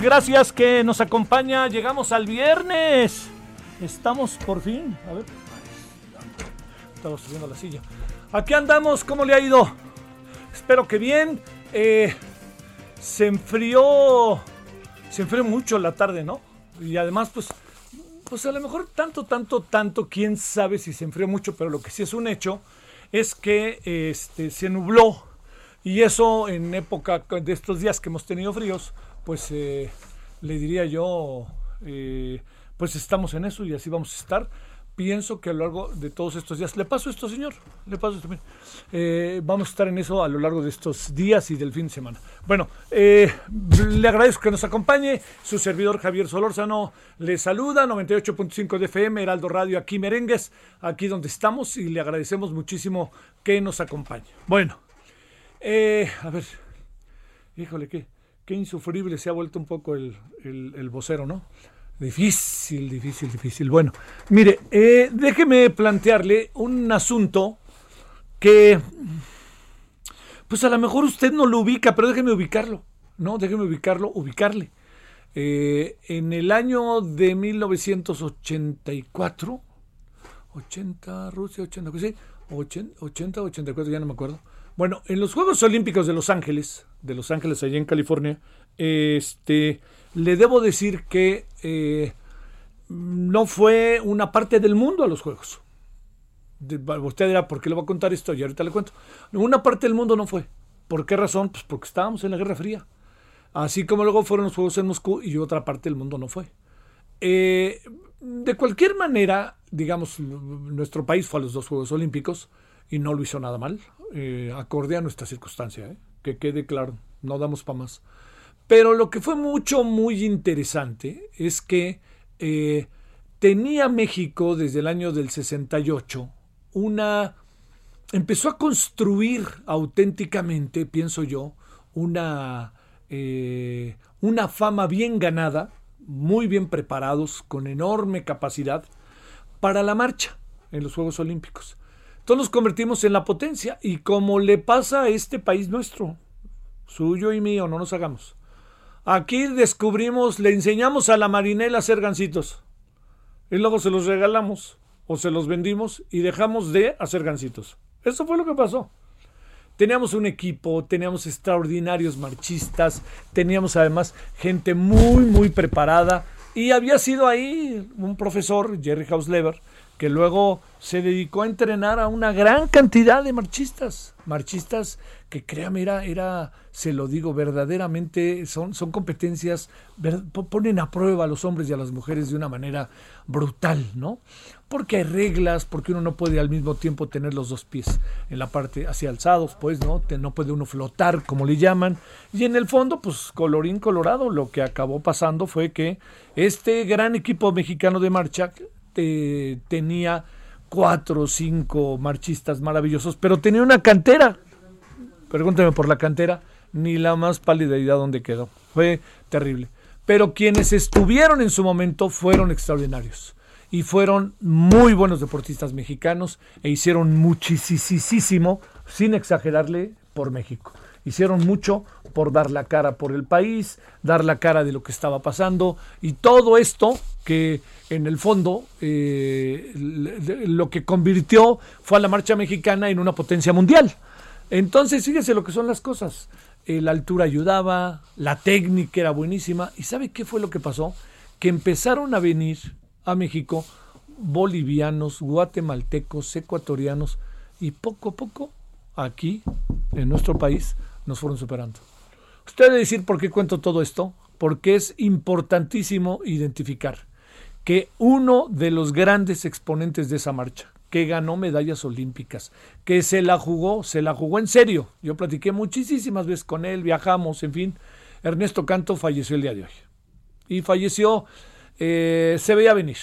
Gracias que nos acompaña. Llegamos al viernes. Estamos por fin. A ver. Estamos subiendo la silla. Aquí andamos, ¿cómo le ha ido? Espero que bien. Eh, se enfrió. Se enfrió mucho la tarde, ¿no? Y además, pues. Pues a lo mejor tanto, tanto, tanto, quién sabe si se enfrió mucho, pero lo que sí es un hecho es que este, se nubló. Y eso en época de estos días que hemos tenido fríos, pues eh, le diría yo, eh, pues estamos en eso y así vamos a estar. Pienso que a lo largo de todos estos días, le paso esto, señor, le paso esto, eh, vamos a estar en eso a lo largo de estos días y del fin de semana. Bueno, le agradezco que nos acompañe, su servidor Javier Solórzano le saluda, 98.5 de FM, Heraldo Radio, aquí Merengues, aquí donde estamos y le agradecemos muchísimo que nos acompañe. Bueno, a ver, híjole, ¿qué? Qué insufrible se ha vuelto un poco el, vocero, ¿no? Difícil, difícil, difícil. Bueno, mire, eh, déjeme plantearle un asunto que, pues a lo mejor usted no lo ubica, pero déjeme ubicarlo, ¿no? Déjeme ubicarlo, ubicarle. Eh, en el año de 1984, 80, Rusia, 80, sí, 80, 80, 84, ya no me acuerdo. Bueno, en los Juegos Olímpicos de Los Ángeles, de Los Ángeles, allá en California, este, le debo decir que eh, no fue una parte del mundo a los Juegos. usted dirá, ¿por qué le voy a contar esto? Y ahorita le cuento. Una parte del mundo no fue. ¿Por qué razón? Pues porque estábamos en la Guerra Fría. Así como luego fueron los Juegos en Moscú y otra parte del mundo no fue. Eh, de cualquier manera, digamos, nuestro país fue a los dos Juegos Olímpicos y no lo hizo nada mal, eh, acorde a nuestra circunstancia, ¿eh? Que quede claro, no damos para más. Pero lo que fue mucho, muy interesante es que tenía México desde el año del 68 una... empezó a construir auténticamente, pienso yo, una, eh, una fama bien ganada, muy bien preparados, con enorme capacidad para la marcha en los Juegos Olímpicos. Entonces nos convertimos en la potencia y como le pasa a este país nuestro, suyo y mío, no nos hagamos. Aquí descubrimos, le enseñamos a la marinela a hacer gancitos y luego se los regalamos o se los vendimos y dejamos de hacer gancitos. Eso fue lo que pasó. Teníamos un equipo, teníamos extraordinarios marchistas, teníamos además gente muy, muy preparada y había sido ahí un profesor, Jerry Hausleber, que luego se dedicó a entrenar a una gran cantidad de marchistas, marchistas que créame, era, era se lo digo verdaderamente, son, son competencias, ponen a prueba a los hombres y a las mujeres de una manera brutal, ¿no? Porque hay reglas, porque uno no puede al mismo tiempo tener los dos pies en la parte hacia alzados, pues, ¿no? No puede uno flotar, como le llaman. Y en el fondo, pues, colorín colorado, lo que acabó pasando fue que este gran equipo mexicano de marcha tenía cuatro o cinco marchistas maravillosos, pero tenía una cantera. Pregúnteme por la cantera, ni la más pálida idea dónde quedó. Fue terrible. Pero quienes estuvieron en su momento fueron extraordinarios y fueron muy buenos deportistas mexicanos e hicieron muchísimo, sin exagerarle, por México. Hicieron mucho por dar la cara por el país, dar la cara de lo que estaba pasando y todo esto que en el fondo eh, lo que convirtió fue a la marcha mexicana en una potencia mundial. Entonces, fíjese lo que son las cosas. Eh, la altura ayudaba, la técnica era buenísima. ¿Y sabe qué fue lo que pasó? Que empezaron a venir a México bolivianos, guatemaltecos, ecuatorianos y poco a poco aquí, en nuestro país, nos fueron superando. Usted debe decir por qué cuento todo esto, porque es importantísimo identificar que uno de los grandes exponentes de esa marcha, que ganó medallas olímpicas, que se la jugó, se la jugó en serio. Yo platiqué muchísimas veces con él, viajamos, en fin. Ernesto Canto falleció el día de hoy. Y falleció, eh, se veía venir.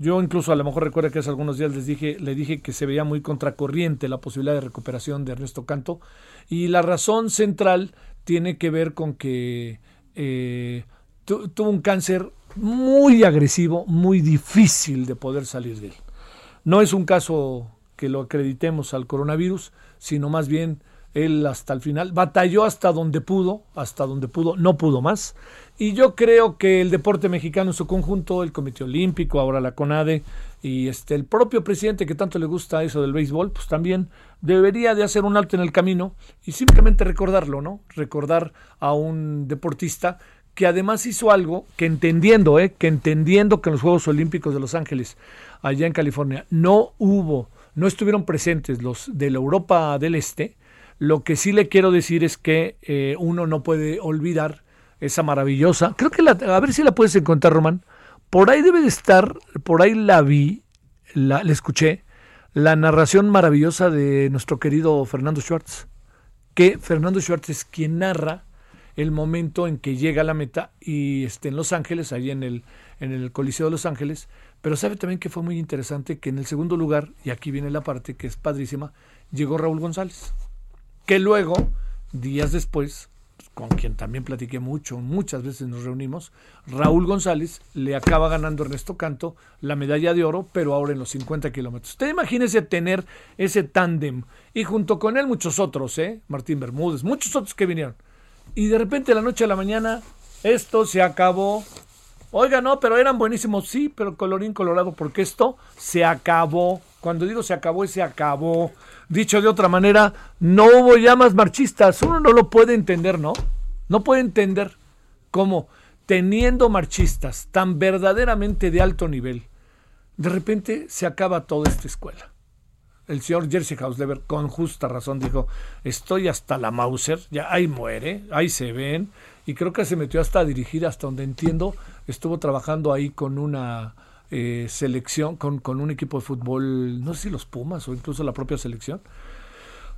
Yo incluso a lo mejor recuerdo que hace algunos días les dije, le dije que se veía muy contracorriente la posibilidad de recuperación de Ernesto Canto. Y la razón central tiene que ver con que eh, tuvo un cáncer muy agresivo, muy difícil de poder salir de él. No es un caso que lo acreditemos al coronavirus, sino más bien él hasta el final batalló hasta donde pudo, hasta donde pudo, no pudo más. Y yo creo que el deporte mexicano en su conjunto, el Comité Olímpico, ahora la CONADE y este el propio presidente que tanto le gusta eso del béisbol, pues también debería de hacer un alto en el camino y simplemente recordarlo, ¿no? Recordar a un deportista que además hizo algo que entendiendo, ¿eh? que entendiendo que en los Juegos Olímpicos de Los Ángeles, allá en California, no hubo, no estuvieron presentes los de la Europa del Este, lo que sí le quiero decir es que eh, uno no puede olvidar esa maravillosa, creo que la, a ver si la puedes encontrar, Román, por ahí debe de estar, por ahí la vi, la, escuché, la narración maravillosa de nuestro querido Fernando Schwartz, que Fernando Schwartz es quien narra el momento en que llega a la meta y esté en Los Ángeles, ahí en el, en el Coliseo de Los Ángeles. Pero sabe también que fue muy interesante que en el segundo lugar, y aquí viene la parte que es padrísima, llegó Raúl González, que luego, días después, con quien también platiqué mucho, muchas veces nos reunimos, Raúl González le acaba ganando Ernesto Canto la medalla de oro, pero ahora en los 50 kilómetros. Usted imagínese tener ese tándem y junto con él muchos otros, ¿eh? Martín Bermúdez, muchos otros que vinieron y de repente la noche a la mañana esto se acabó. Oiga, no, pero eran buenísimos, sí, pero colorín colorado, porque esto se acabó. Cuando digo se acabó, se acabó. Dicho de otra manera, no hubo llamas marchistas. Uno no lo puede entender, ¿no? No puede entender cómo, teniendo marchistas tan verdaderamente de alto nivel, de repente se acaba toda esta escuela. el señor Jersey Hausleber, con justa razón, dijo, estoy hasta la Mauser, ya ahí muere, ahí se ven, y creo que se metió hasta dirigir, hasta donde entiendo, estuvo trabajando ahí con una eh, selección, con, con un equipo de fútbol, no sé si los Pumas o incluso la propia selección,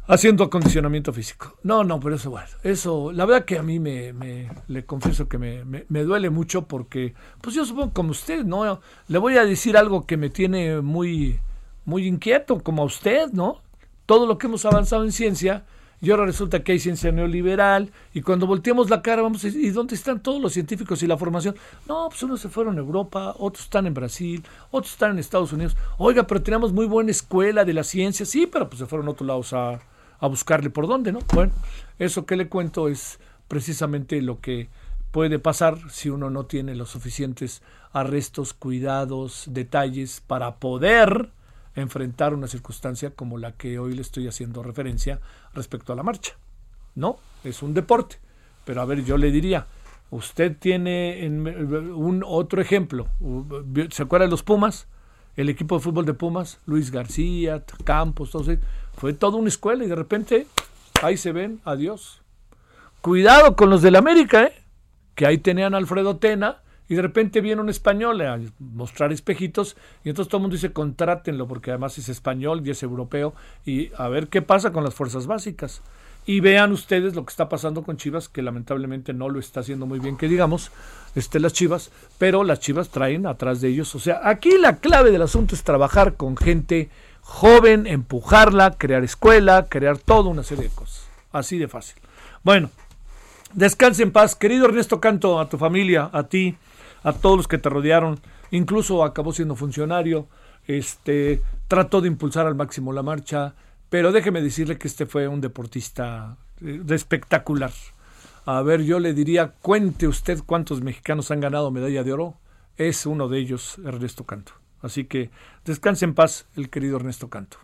haciendo acondicionamiento físico. No, no, pero eso, bueno, eso, la verdad que a mí me, le confieso que me, me, me, duele mucho porque, pues yo supongo como usted, ¿no? Le voy a decir algo que me tiene muy muy inquieto, como a usted, ¿no? Todo lo que hemos avanzado en ciencia, y ahora resulta que hay ciencia neoliberal, y cuando volteamos la cara, vamos, ¿y dónde están todos los científicos y la formación? No, pues unos se fueron a Europa, otros están en Brasil, otros están en Estados Unidos. Oiga, pero tenemos muy buena escuela de la ciencia, sí, pero pues se fueron a otros lados a, a buscarle por dónde, ¿no? Bueno, eso que le cuento es precisamente lo que puede pasar si uno no tiene los suficientes arrestos, cuidados, detalles para poder enfrentar una circunstancia como la que hoy le estoy haciendo referencia respecto a la marcha. No, es un deporte. Pero a ver, yo le diría, usted tiene un otro ejemplo. ¿Se acuerda de los Pumas? El equipo de fútbol de Pumas, Luis García, Campos. Fue toda una escuela y de repente ahí se ven, adiós. Cuidado con los del América, ¿eh? que ahí tenían Alfredo Tena y de repente viene un español a mostrar espejitos y entonces todo el mundo dice contrátenlo porque además es español y es europeo y a ver qué pasa con las fuerzas básicas. Y vean ustedes lo que está pasando con Chivas, que lamentablemente no lo está haciendo muy bien, que digamos, este, las Chivas, pero las Chivas traen atrás de ellos. O sea, aquí la clave del asunto es trabajar con gente joven, empujarla, crear escuela, crear toda una serie de cosas. Así de fácil. Bueno, descanse en paz. Querido Ernesto Canto, a tu familia, a ti, a todos los que te rodearon, incluso acabó siendo funcionario, este, trató de impulsar al máximo la marcha, pero déjeme decirle que este fue un deportista eh, de espectacular. A ver, yo le diría, cuente usted cuántos mexicanos han ganado medalla de oro. Es uno de ellos, Ernesto Canto. Así que descanse en paz el querido Ernesto Canto.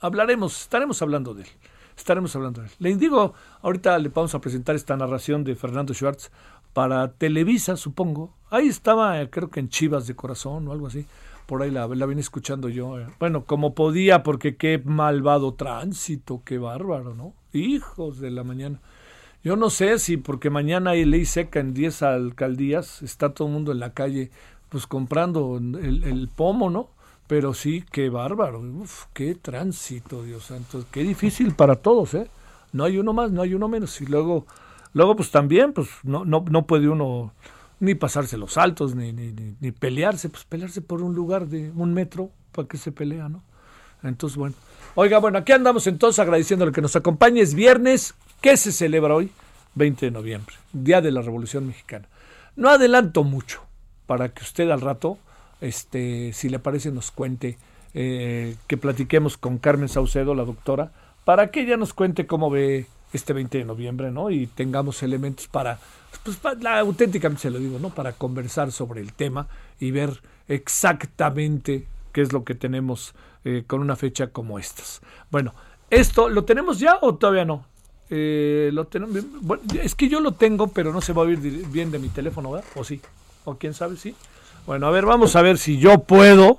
Hablaremos, estaremos hablando de él. Estaremos hablando de él. Le digo, ahorita le vamos a presentar esta narración de Fernando Schwartz para Televisa, supongo. Ahí estaba, eh, creo que en Chivas de Corazón o algo así. Por ahí la, la vine escuchando yo. Eh. Bueno, como podía, porque qué malvado tránsito, qué bárbaro, ¿no? Hijos de la mañana. Yo no sé si porque mañana hay ley seca en 10 alcaldías, está todo el mundo en la calle pues comprando el, el pomo, ¿no? Pero sí, qué bárbaro, Uf, qué tránsito, Dios santo, qué difícil para todos, ¿eh? No hay uno más, no hay uno menos. Y luego Luego, pues también, pues no, no, no puede uno ni pasarse los saltos, ni, ni, ni, pelearse, pues pelearse por un lugar de un metro, ¿para que se pelea, no? Entonces, bueno. Oiga, bueno, aquí andamos entonces agradeciéndole que nos acompañe. Es viernes, ¿qué se celebra hoy? 20 de noviembre, Día de la Revolución Mexicana. No adelanto mucho para que usted al rato, este, si le parece, nos cuente, eh, que platiquemos con Carmen Saucedo, la doctora, para que ella nos cuente cómo ve este 20 de noviembre, ¿no? Y tengamos elementos para, pues auténticamente se lo digo, ¿no? Para conversar sobre el tema y ver exactamente qué es lo que tenemos eh, con una fecha como estas. Bueno, ¿esto lo tenemos ya o todavía no? Eh, lo tenemos, bueno, es que yo lo tengo, pero no se va a oír bien de mi teléfono, ¿verdad? ¿O sí? ¿O quién sabe? Sí. Bueno, a ver, vamos a ver si yo puedo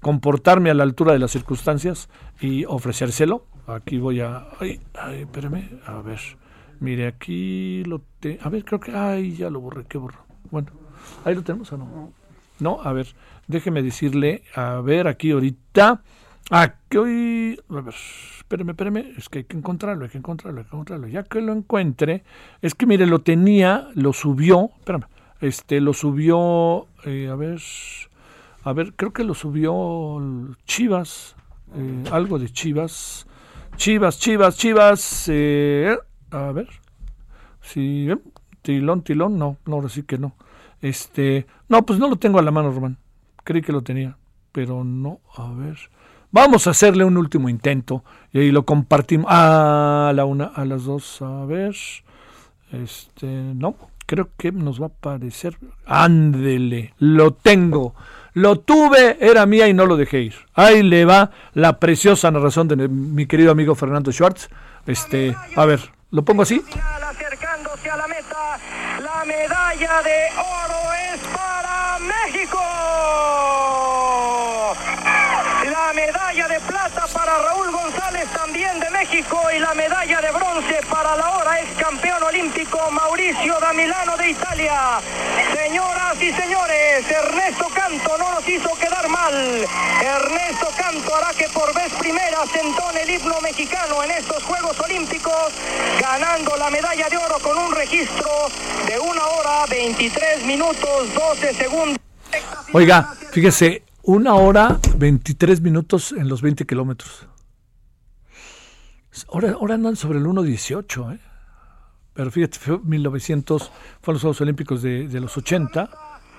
comportarme a la altura de las circunstancias y ofrecérselo. Aquí voy a... Ay, ay, espérame. A ver. Mire, aquí lo... Te, a ver, creo que... Ay, ya lo borré. ¿Qué borro? Bueno, ahí lo tenemos o no. No, a ver. Déjeme decirle. A ver, aquí ahorita... Aquí hoy... A ver, espérame, espérame. Es que hay que encontrarlo, hay que encontrarlo, hay que encontrarlo. Ya que lo encuentre... Es que, mire, lo tenía, lo subió... Espérame. Este, lo subió... Eh, a ver... A ver, creo que lo subió Chivas. Eh, algo de Chivas. Chivas, Chivas, Chivas. Eh, a ver. Sí, eh, tilón, tilón. No, no, ahora sí que no. Este. No, pues no lo tengo a la mano, Román. Creí que lo tenía. Pero no, a ver. Vamos a hacerle un último intento. Y ahí lo compartimos. a la una, a las dos. A ver. Este. No, creo que nos va a parecer. Ándele, lo tengo. Lo tuve, era mía y no lo dejé ir. Ahí le va la preciosa narración de mi querido amigo Fernando Schwartz. Este, a ver, ¿lo pongo así? Acercándose a la meta, la medalla de oro es para México. La medalla de plata para González también de México y la medalla de bronce para la hora es campeón olímpico Mauricio Damilano de Italia. Señoras y señores, Ernesto Canto no nos hizo quedar mal. Ernesto Canto hará que por vez primera se entone el himno mexicano en estos Juegos Olímpicos, ganando la medalla de oro con un registro de una hora 23 minutos 12 segundos. Oiga, fíjese, una hora 23 minutos en los 20 kilómetros. Ahora, ahora andan sobre el 1.18, ¿eh? Pero fíjate, fue 1900, fueron los Juegos Olímpicos de, los 80,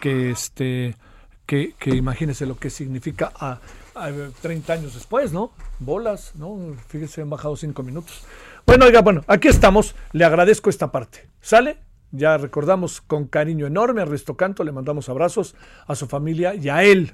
que este que, que imagínese lo que significa a, a 30 años después, ¿no? Bolas, ¿no? Fíjese, han bajado 5 minutos. Bueno, oiga, bueno, aquí estamos, le agradezco esta parte. ¿Sale? Ya recordamos con cariño enorme a Resto Canto, le mandamos abrazos a su familia y a él,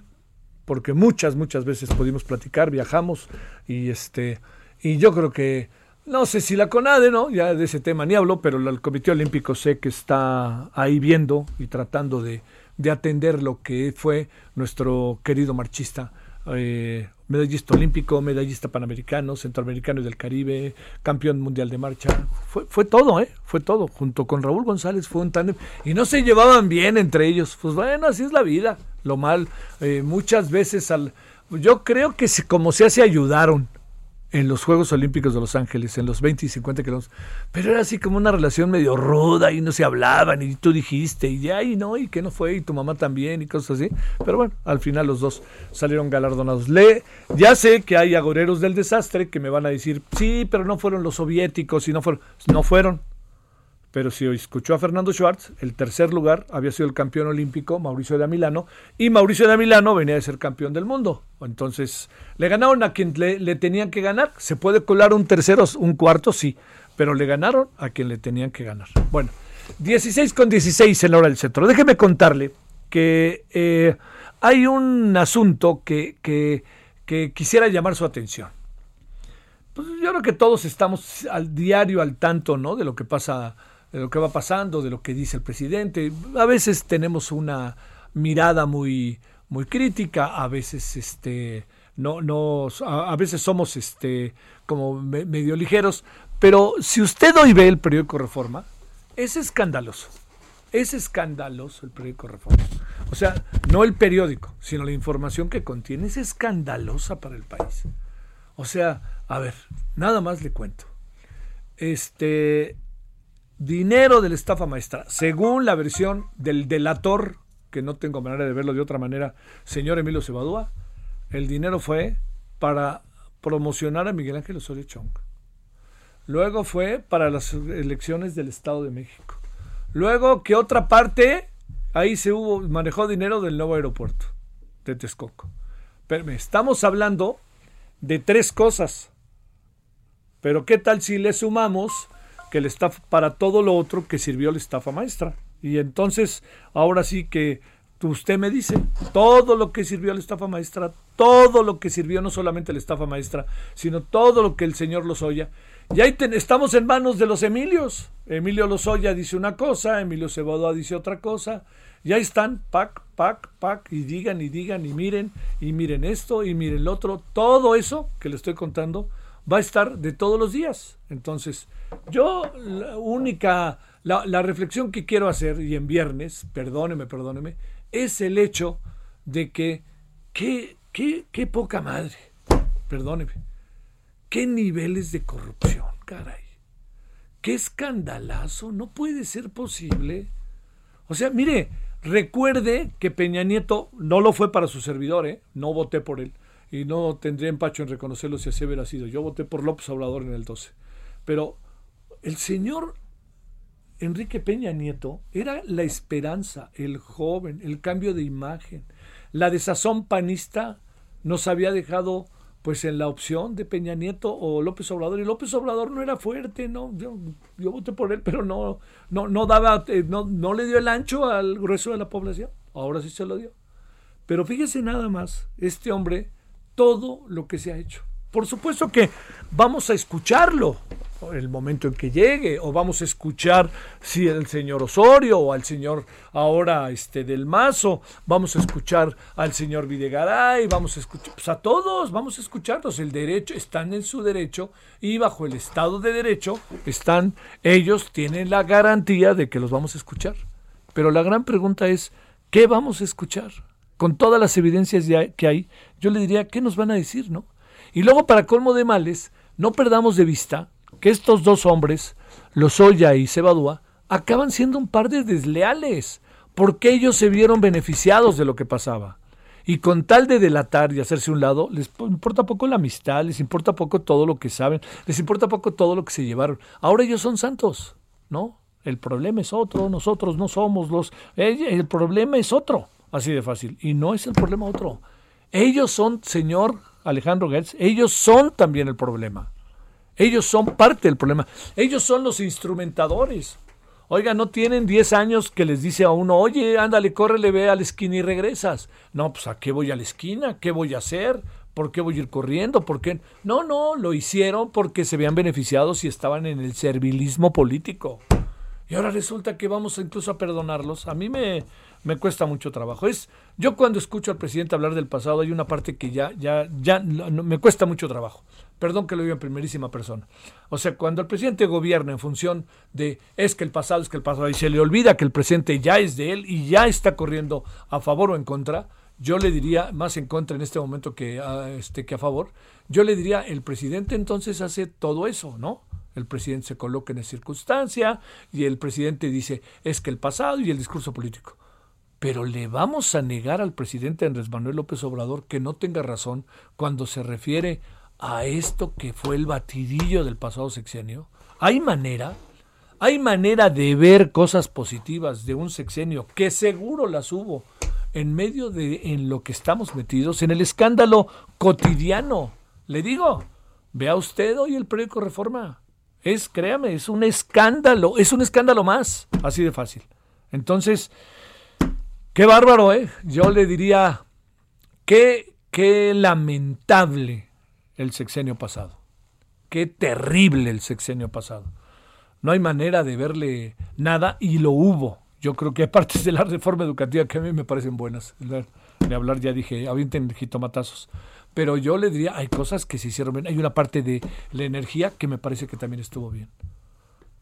porque muchas, muchas veces pudimos platicar, viajamos y este, y yo creo que no sé si la CONADE, ¿no? Ya de ese tema ni hablo, pero el Comité Olímpico sé que está ahí viendo y tratando de, de atender lo que fue nuestro querido marchista, eh, medallista olímpico, medallista panamericano, centroamericano y del Caribe, campeón mundial de marcha. Fue, fue todo, ¿eh? Fue todo. Junto con Raúl González fue un tándem. Y no se llevaban bien entre ellos. Pues bueno, así es la vida. Lo mal, eh, muchas veces al... Yo creo que se, como se hace ayudaron en los Juegos Olímpicos de Los Ángeles, en los 20 y 50 kilómetros, pero era así como una relación medio ruda y no se hablaban y tú dijiste y ya y no y que no fue y tu mamá también y cosas así, pero bueno, al final los dos salieron galardonados. Le, ya sé que hay agoreros del desastre que me van a decir, sí, pero no fueron los soviéticos y no fueron, no fueron, pero si escuchó a Fernando Schwartz, el tercer lugar había sido el campeón olímpico Mauricio de Milano y Mauricio de Milano venía de ser campeón del mundo. Entonces, le ganaron a quien le, tenían que ganar. Se puede colar un tercero, un cuarto, sí, pero le ganaron a quien le tenían que ganar. Bueno, 16 con 16 en la hora del centro. Déjeme contarle que eh, hay un asunto que, que, que quisiera llamar su atención. Pues yo creo que todos estamos al diario al tanto, ¿no? De lo que pasa de lo que va pasando, de lo que dice el presidente. A veces tenemos una mirada muy, muy crítica, a veces este no, no, a, veces somos este como me, medio ligeros, pero si usted hoy ve el periódico Reforma, es escandaloso. Es escandaloso el periódico Reforma. O sea, no el periódico, sino la información que contiene es escandalosa para el país. O sea, a ver, nada más le cuento. Este, dinero de la estafa maestra, según la versión del delator, que no tengo manera de verlo de otra manera, señor Emilio Cebadúa, el dinero fue para promocionar a Miguel Ángel Osorio Chong. Luego fue para las elecciones del Estado de México. Luego que otra parte, ahí se hubo, manejó dinero del nuevo aeropuerto de Texcoco. Pero estamos hablando de tres cosas. Pero ¿qué tal si le sumamos que el staff para todo lo otro que sirvió la estafa maestra. Y entonces, ahora sí que usted me dice, todo lo que sirvió la estafa maestra, todo lo que sirvió no solamente la estafa maestra, sino todo lo que el señor Lozoya. Y ahí ten, estamos en manos de los Emilios. Emilio Lozoya dice una cosa, Emilio Cebodoa dice otra cosa. Y ahí están, pac, pac, pac, y digan y digan y miren, y miren esto, y miren el otro. Todo eso que le estoy contando va a estar de todos los días. Entonces, yo la única, la, reflexión que quiero hacer, y en viernes, perdóneme, perdóneme, es el hecho de que, qué, qué, qué poca madre, perdóneme, qué niveles de corrupción, caray, qué escandalazo, no puede ser posible. O sea, mire, recuerde que Peña Nieto no lo fue para su servidor, ¿eh? no voté por él y no tendría empacho en reconocerlo si así hubiera sido. Yo voté por López Obrador en el 12. Pero el señor Enrique Peña Nieto era la esperanza, el joven, el cambio de imagen. La desazón panista nos había dejado pues en la opción de Peña Nieto o López Obrador y López Obrador no era fuerte, no yo, yo voté por él, pero no no no daba eh, no, no le dio el ancho al grueso de la población. Ahora sí se lo dio. Pero fíjese nada más, este hombre todo lo que se ha hecho. Por supuesto que vamos a escucharlo, el momento en que llegue, o vamos a escuchar si al señor Osorio o al señor ahora este del Mazo, vamos a escuchar al señor Videgaray, vamos a escuchar pues a todos, vamos a escucharlos, el derecho están en su derecho y bajo el Estado de Derecho están ellos tienen la garantía de que los vamos a escuchar. Pero la gran pregunta es, ¿qué vamos a escuchar? Con todas las evidencias que hay, yo le diría, ¿qué nos van a decir, no? Y luego para colmo de males, no perdamos de vista que estos dos hombres, Lozoya y Sebadúa, acaban siendo un par de desleales, porque ellos se vieron beneficiados de lo que pasaba. Y con tal de delatar y hacerse un lado, les importa poco la amistad, les importa poco todo lo que saben, les importa poco todo lo que se llevaron. Ahora ellos son santos, ¿no? El problema es otro, nosotros no somos los... El problema es otro, así de fácil. Y no es el problema otro. Ellos son, señor Alejandro Gertz, ellos son también el problema. Ellos son parte del problema. Ellos son los instrumentadores. Oiga, no tienen 10 años que les dice a uno, oye, ándale, córrele, ve a la esquina y regresas. No, pues ¿a qué voy a la esquina? ¿Qué voy a hacer? ¿Por qué voy a ir corriendo? ¿Por qué? No, no, lo hicieron porque se veían beneficiados y estaban en el servilismo político. Y ahora resulta que vamos incluso a perdonarlos. A mí me, me cuesta mucho trabajo. Es, yo cuando escucho al presidente hablar del pasado hay una parte que ya, ya, ya me cuesta mucho trabajo. Perdón que lo diga en primerísima persona. O sea, cuando el presidente gobierna en función de es que el pasado es que el pasado y se le olvida que el presente ya es de él y ya está corriendo a favor o en contra, yo le diría más en contra en este momento que, a, este, que a favor. Yo le diría, el presidente entonces hace todo eso, ¿no? El presidente se coloca en esa circunstancia y el presidente dice es que el pasado y el discurso político. Pero le vamos a negar al presidente Andrés Manuel López Obrador que no tenga razón cuando se refiere a esto que fue el batidillo del pasado sexenio? ¿Hay manera? ¿Hay manera de ver cosas positivas de un sexenio que seguro las hubo en medio de en lo que estamos metidos, en el escándalo cotidiano? Le digo, vea usted hoy el periódico Reforma. Es, créame, es un escándalo, es un escándalo más, así de fácil. Entonces, qué bárbaro, ¿eh? Yo le diría, qué, qué lamentable el sexenio pasado. Qué terrible el sexenio pasado. No hay manera de verle nada y lo hubo. Yo creo que hay partes de la reforma educativa que a mí me parecen buenas. De hablar ya dije, avienten jitomatazos. Pero yo le diría, hay cosas que se hicieron bien. Hay una parte de la energía que me parece que también estuvo bien.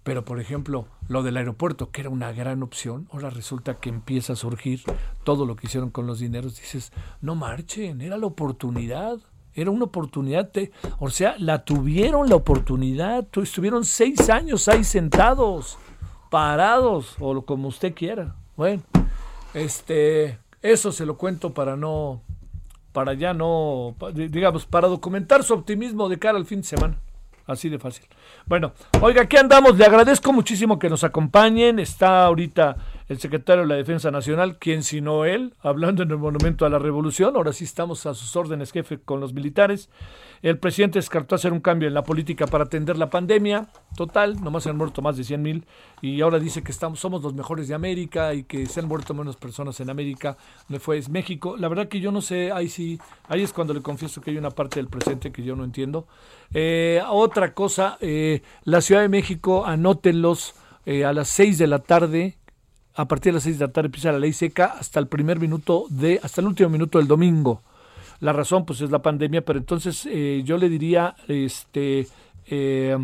Pero, por ejemplo, lo del aeropuerto, que era una gran opción, ahora resulta que empieza a surgir todo lo que hicieron con los dineros. Dices, no marchen, era la oportunidad. Era una oportunidad, o sea, la tuvieron la oportunidad, estuvieron seis años ahí sentados, parados, o como usted quiera. Bueno, este, eso se lo cuento para no, para ya no, digamos, para documentar su optimismo de cara al fin de semana. Así de fácil. Bueno, oiga, aquí andamos. Le agradezco muchísimo que nos acompañen. Está ahorita el secretario de la Defensa Nacional, quien sino él, hablando en el Monumento a la Revolución. Ahora sí estamos a sus órdenes, jefe, con los militares. El presidente descartó hacer un cambio en la política para atender la pandemia. Total, nomás se han muerto más de 100 mil. Y ahora dice que estamos, somos los mejores de América y que se han muerto menos personas en América. Me fue México. La verdad que yo no sé, ahí sí, ahí es cuando le confieso que hay una parte del presente que yo no entiendo. Eh, otra cosa, eh, la Ciudad de México, anótenlos eh, a las 6 de la tarde. A partir de las 6 de la tarde empieza la ley seca hasta el primer minuto de, hasta el último minuto del domingo. La razón, pues, es la pandemia, pero entonces eh, yo le diría, este, eh,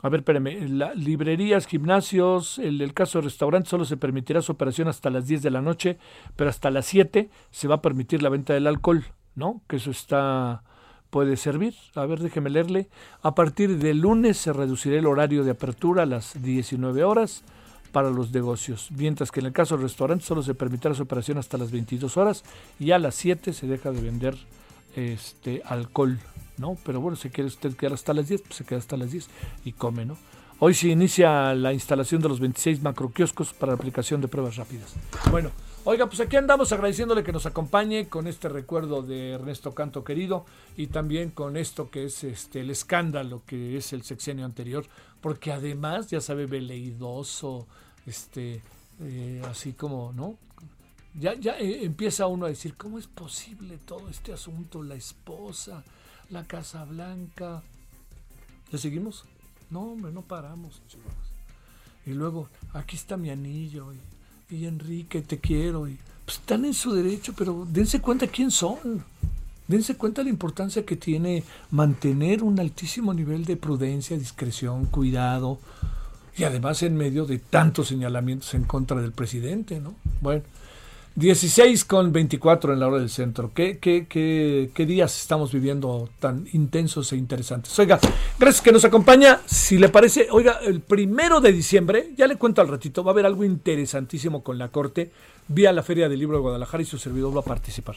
a ver, espérame, la, librerías, gimnasios, el, caso de restaurantes, solo se permitirá su operación hasta las 10 de la noche, pero hasta las 7 se va a permitir la venta del alcohol, ¿no? Que eso está puede servir. A ver, déjeme leerle. A partir del lunes se reducirá el horario de apertura a las 19 horas para los negocios, mientras que en el caso del restaurante solo se permitirá su operación hasta las 22 horas y a las 7 se deja de vender este alcohol, ¿no? Pero bueno, si quiere usted quedar hasta las 10, pues se queda hasta las 10 y come, ¿no? Hoy se inicia la instalación de los 26 macroquioscos para aplicación de pruebas rápidas. Bueno, oiga, pues aquí andamos agradeciéndole que nos acompañe con este recuerdo de Ernesto Canto querido y también con esto que es este el escándalo que es el sexenio anterior, porque además, ya sabe, veleidoso, este, eh, así como, ¿no? Ya, ya eh, empieza uno a decir, ¿cómo es posible todo este asunto? La esposa, la Casa Blanca. ¿Ya seguimos? No, hombre, no paramos, chicos. Y luego, aquí está mi anillo. Y, y Enrique, te quiero. Y, pues están en su derecho, pero dense cuenta quién son. Dense cuenta de la importancia que tiene mantener un altísimo nivel de prudencia, discreción, cuidado. Y además en medio de tantos señalamientos en contra del presidente, ¿no? Bueno. 16 con 24 en la hora del centro. ¿Qué, días estamos viviendo tan intensos e interesantes? Oiga, gracias que nos acompaña. Si le parece, oiga, el primero de diciembre, ya le cuento al ratito, va a haber algo interesantísimo con la Corte vía la Feria del Libro de Guadalajara y su servidor va a participar.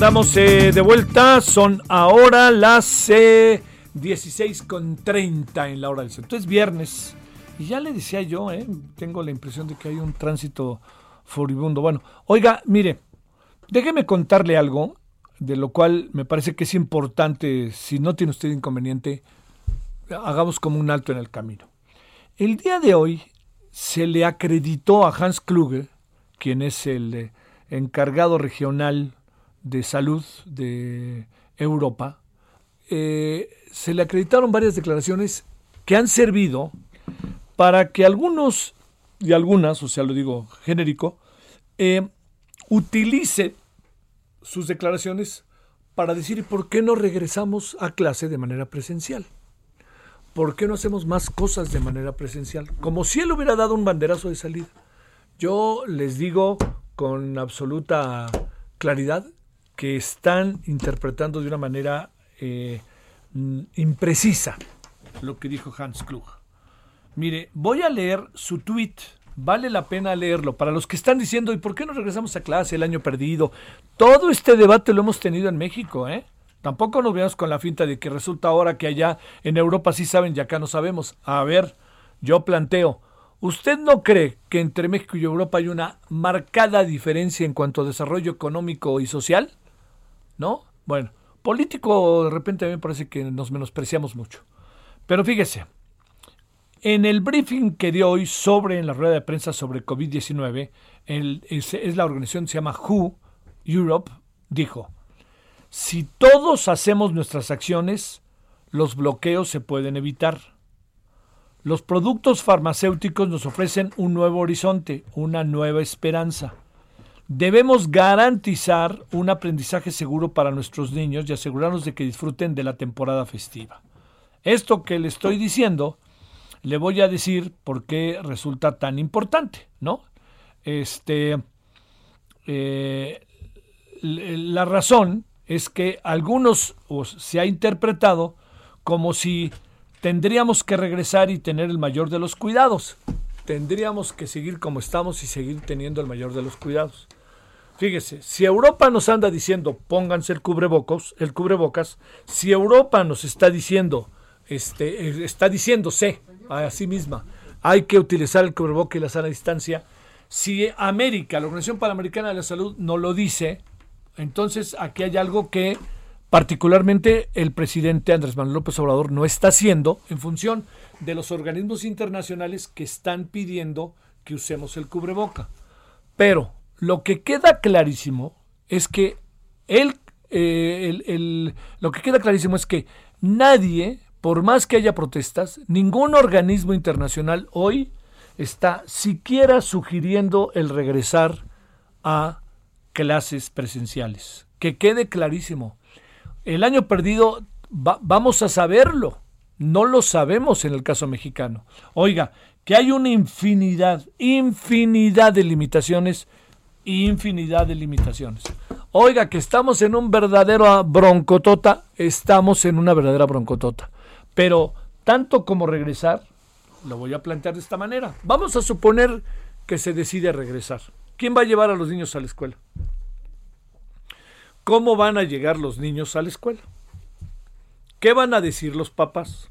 Andamos eh, de vuelta. Son ahora las eh, 16.30 en la hora del centro. Es viernes. Y ya le decía yo, eh, tengo la impresión de que hay un tránsito furibundo. Bueno, oiga, mire, déjeme contarle algo de lo cual me parece que es importante, si no tiene usted inconveniente, hagamos como un alto en el camino. El día de hoy se le acreditó a Hans Kluge, quien es el eh, encargado regional de Salud de Europa, eh, se le acreditaron varias declaraciones que han servido para que algunos y algunas, o sea, lo digo genérico, eh, utilice sus declaraciones para decir por qué no regresamos a clase de manera presencial. ¿Por qué no hacemos más cosas de manera presencial? Como si él hubiera dado un banderazo de salida. Yo les digo con absoluta claridad que están interpretando de una manera eh, mm, imprecisa lo que dijo Hans Klug. Mire, voy a leer su tweet. Vale la pena leerlo. Para los que están diciendo, ¿y por qué no regresamos a clase el año perdido? Todo este debate lo hemos tenido en México, ¿eh? Tampoco nos veamos con la finta de que resulta ahora que allá en Europa sí saben y acá no sabemos. A ver, yo planteo, ¿usted no cree que entre México y Europa hay una marcada diferencia en cuanto a desarrollo económico y social? ¿No? Bueno, político de repente a mí me parece que nos menospreciamos mucho. Pero fíjese, en el briefing que dio hoy sobre, en la rueda de prensa sobre COVID-19, es, es la organización que se llama WHO Europe, dijo, si todos hacemos nuestras acciones, los bloqueos se pueden evitar. Los productos farmacéuticos nos ofrecen un nuevo horizonte, una nueva esperanza. Debemos garantizar un aprendizaje seguro para nuestros niños y asegurarnos de que disfruten de la temporada festiva. Esto que le estoy diciendo, le voy a decir por qué resulta tan importante, ¿no? Este, eh, la razón es que algunos se ha interpretado como si tendríamos que regresar y tener el mayor de los cuidados. Tendríamos que seguir como estamos y seguir teniendo el mayor de los cuidados. Fíjese, si Europa nos anda diciendo pónganse el cubrebocas, el cubrebocas, si Europa nos está diciendo, este, eh, está diciéndose a sí misma, hay que utilizar el cubrebocas y la sana distancia, si América, la Organización Panamericana de la Salud, no lo dice, entonces aquí hay algo que particularmente el presidente Andrés Manuel López Obrador no está haciendo en función de los organismos internacionales que están pidiendo que usemos el cubreboca. Pero lo que queda clarísimo es que él, eh, lo que queda clarísimo es que nadie, por más que haya protestas, ningún organismo internacional hoy está siquiera sugiriendo el regresar a clases presenciales. Que quede clarísimo. El año perdido vamos a saberlo. No lo sabemos en el caso mexicano. Oiga, que hay una infinidad, infinidad de limitaciones infinidad de limitaciones. Oiga, que estamos en un verdadero broncotota, estamos en una verdadera broncotota. Pero tanto como regresar, lo voy a plantear de esta manera. Vamos a suponer que se decide regresar. ¿Quién va a llevar a los niños a la escuela? ¿Cómo van a llegar los niños a la escuela? ¿Qué van a decir los papás?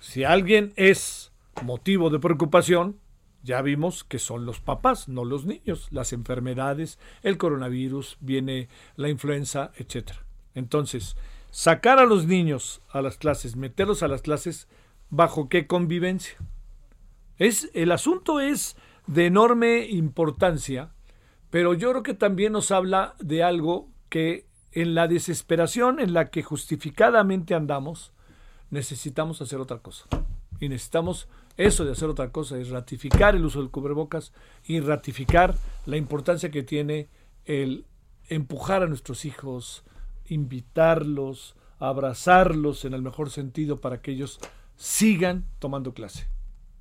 Si alguien es motivo de preocupación, ya vimos que son los papás, no los niños, las enfermedades, el coronavirus, viene la influenza, etc. Entonces, sacar a los niños a las clases, meterlos a las clases, ¿bajo qué convivencia? Es, el asunto es de enorme importancia, pero yo creo que también nos habla de algo que en la desesperación en la que justificadamente andamos, necesitamos hacer otra cosa. Y necesitamos eso de hacer otra cosa, es ratificar el uso del cubrebocas y ratificar la importancia que tiene el empujar a nuestros hijos, invitarlos, abrazarlos en el mejor sentido para que ellos sigan tomando clase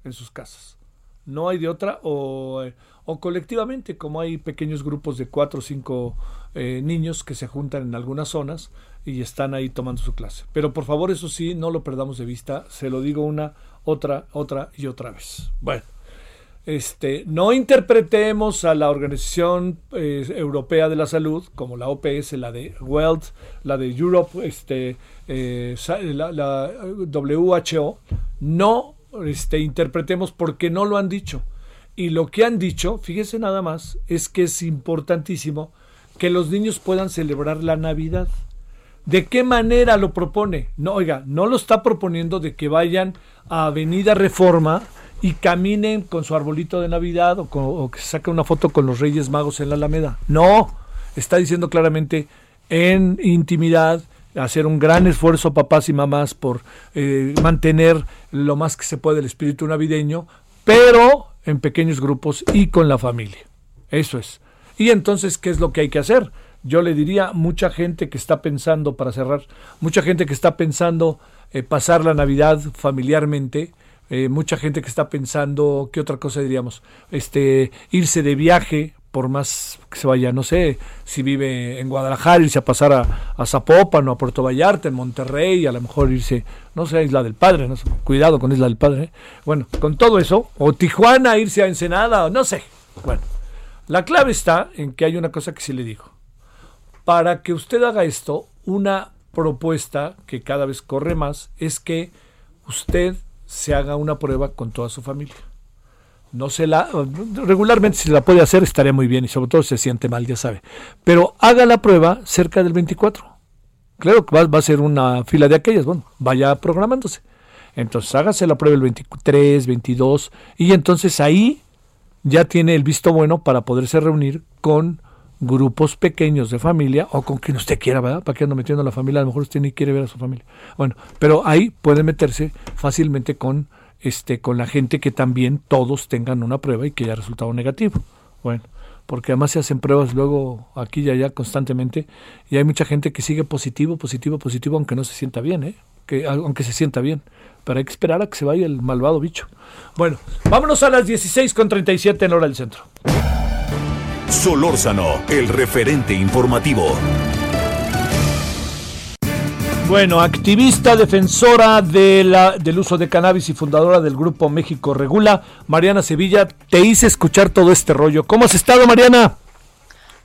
en sus casas. No hay de otra o, o colectivamente, como hay pequeños grupos de cuatro o cinco eh, niños que se juntan en algunas zonas y están ahí tomando su clase. Pero por favor, eso sí, no lo perdamos de vista. Se lo digo una, otra, otra y otra vez. Bueno, este, no interpretemos a la Organización eh, Europea de la Salud como la OPS, la de World, la de Europe, este, eh, la, la, WHO. No este, interpretemos porque no lo han dicho. Y lo que han dicho, fíjese nada más, es que es importantísimo que los niños puedan celebrar la Navidad. ¿De qué manera lo propone? No, oiga, no lo está proponiendo de que vayan a Avenida Reforma y caminen con su arbolito de Navidad o, que se saque una foto con los Reyes Magos en la Alameda. No, está diciendo claramente en intimidad, hacer un gran esfuerzo papás y mamás por eh, mantener lo más que se puede el espíritu navideño, pero en pequeños grupos y con la familia. Eso es. Y entonces, ¿qué es lo que hay que hacer? Yo le diría, mucha gente que está pensando, para cerrar, mucha gente que está pensando eh, pasar la Navidad familiarmente, eh, mucha gente que está pensando, ¿qué otra cosa diríamos? Este, irse de viaje, por más que se vaya, no sé, si vive en Guadalajara, irse a pasar a, Zapopan o a Puerto Vallarta, en Monterrey, a lo mejor irse, no sé, a Isla del Padre, no sé, cuidado con Isla del Padre. ¿eh? Bueno, con todo eso, o Tijuana, irse a Ensenada, no sé. Bueno, la clave está en que hay una cosa que sí le digo. Para que usted haga esto, una propuesta que cada vez corre más es que usted se haga una prueba con toda su familia. No se la regularmente si la puede hacer estaría muy bien y sobre todo si se siente mal, ya sabe. Pero haga la prueba cerca del 24. Claro que va, va a ser una fila de aquellas, bueno, vaya programándose. Entonces hágase la prueba el 23, 22 y entonces ahí ya tiene el visto bueno para poderse reunir con grupos pequeños de familia o con quien usted quiera, ¿verdad? ¿Para qué ando metiendo a la familia? A lo mejor usted ni quiere ver a su familia. Bueno, pero ahí puede meterse fácilmente con este con la gente que también todos tengan una prueba y que haya resultado negativo. Bueno, porque además se hacen pruebas luego aquí y allá constantemente y hay mucha gente que sigue positivo, positivo, positivo aunque no se sienta bien, ¿eh? Que aunque se sienta bien pero hay que esperar a que se vaya el malvado bicho. Bueno, vámonos a las 16 con 37 en hora del centro. Solórzano, el referente informativo. Bueno, activista defensora de la, del uso de cannabis y fundadora del grupo México Regula, Mariana Sevilla, te hice escuchar todo este rollo. ¿Cómo has estado, Mariana?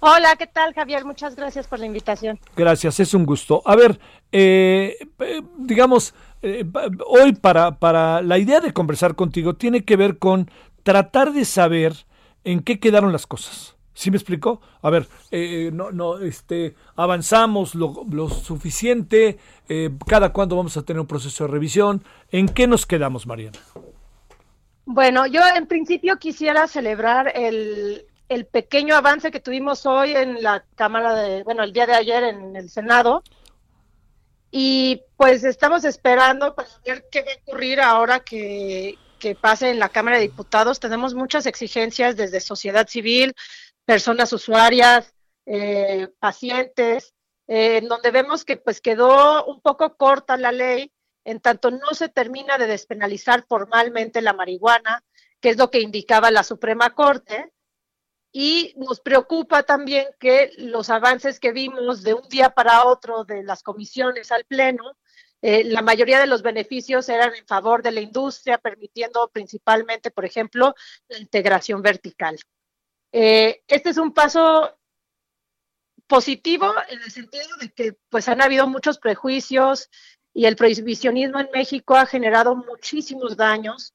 Hola, ¿qué tal, Javier? Muchas gracias por la invitación. Gracias, es un gusto. A ver, eh, eh digamos, eh, hoy para, para la idea de conversar contigo tiene que ver con tratar de saber en qué quedaron las cosas. ¿Sí me explicó? A ver, eh, no, no, este, avanzamos lo, lo suficiente, eh, cada cuándo vamos a tener un proceso de revisión. ¿En qué nos quedamos, Mariana? Bueno, yo en principio quisiera celebrar el, el pequeño avance que tuvimos hoy en la Cámara de, bueno, el día de ayer en el Senado, y pues estamos esperando para ver qué va a ocurrir ahora que, que pase en la Cámara de Diputados. Tenemos muchas exigencias desde sociedad civil, personas usuarias, eh, pacientes, eh, en donde vemos que pues quedó un poco corta la ley, en tanto no se termina de despenalizar formalmente la marihuana, que es lo que indicaba la Suprema Corte, y nos preocupa también que los avances que vimos de un día para otro de las comisiones al Pleno, eh, la mayoría de los beneficios eran en favor de la industria, permitiendo principalmente, por ejemplo, la integración vertical. Eh, este es un paso positivo en el sentido de que pues han habido muchos prejuicios y el prohibicionismo en México ha generado muchísimos daños,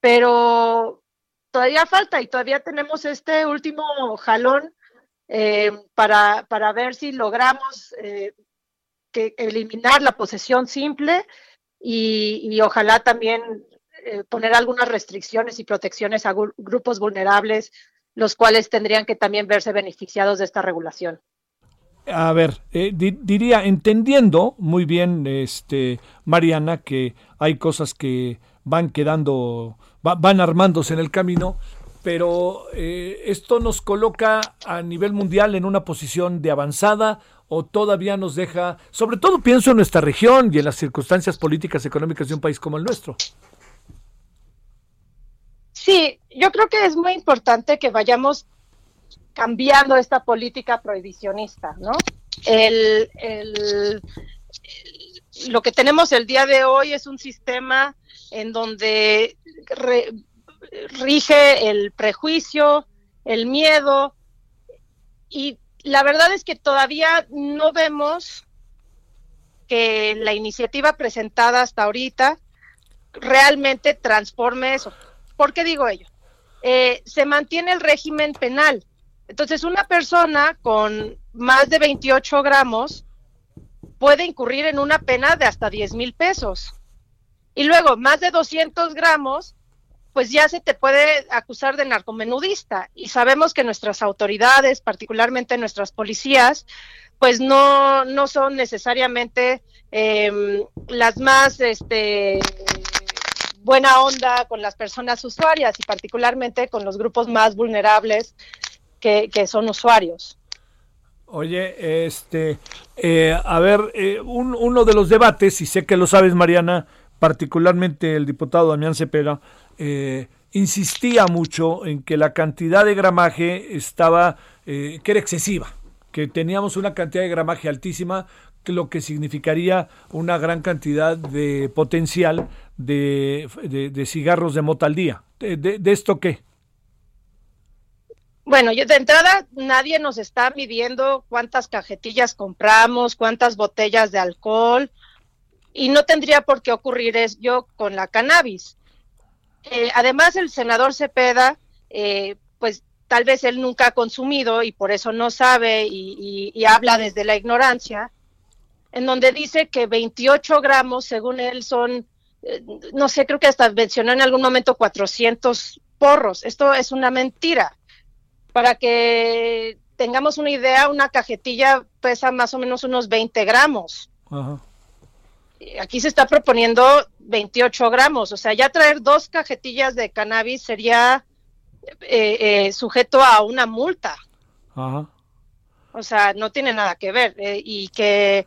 pero todavía falta y todavía tenemos este último jalón eh, para, para, ver si logramos eh, eliminar la posesión simple y, ojalá también poner algunas restricciones y protecciones a grupos vulnerables, los cuales tendrían que también verse beneficiados de esta regulación. A ver, diría, entendiendo muy bien, este, Mariana, que hay cosas que van quedando van armándose en el camino, pero eh, esto nos coloca a nivel mundial en una posición de avanzada o todavía nos deja, sobre todo pienso en nuestra región y en las circunstancias políticas económicas de un país como el nuestro. Sí, yo creo que es muy importante que vayamos cambiando esta política prohibicionista, ¿no? el, lo que tenemos el día de hoy es un sistema en donde rige el prejuicio, el miedo, y la verdad es que todavía no vemos que la iniciativa presentada hasta ahorita realmente transforme eso. ¿Por qué digo ello? Eh, se mantiene el régimen penal. Entonces, una persona con más de 28 gramos puede incurrir en una pena de hasta 10 mil pesos. Y luego, más de 200 gramos, pues ya se te puede acusar de narcomenudista. Y sabemos que nuestras autoridades, particularmente nuestras policías, pues no, no son necesariamente em, las más este, buena onda con las personas usuarias y particularmente con los grupos más vulnerables que, que son usuarios. Oye, este, eh, a ver, eh, uno de los debates, y sé que lo sabes, Mariana, particularmente el diputado Damián Cepeda, eh, insistía mucho en que la cantidad de gramaje estaba, que era excesiva, que teníamos una cantidad de gramaje altísima, lo que significaría una gran cantidad de potencial de, cigarros de mota al día. ¿De, esto qué? Bueno, yo de entrada nadie nos está midiendo cuántas cajetillas compramos, cuántas botellas de alcohol, y no tendría por qué ocurrir es yo con la cannabis. Eh, además, el senador Cepeda, eh, pues tal vez él nunca ha consumido y por eso no sabe y, habla desde la ignorancia, en donde dice que 28 gramos, según él, son, eh, no sé, creo que hasta mencionó en algún momento 400 porros. Esto es una mentira para que tengamos una idea, una cajetilla pesa más o menos unos 20 gramos. Aquí se está proponiendo 28 gramos, o sea, ya traer dos cajetillas de cannabis sería eh, eh, sujeto a una multa. O sea, no tiene nada que ver. Eh, y que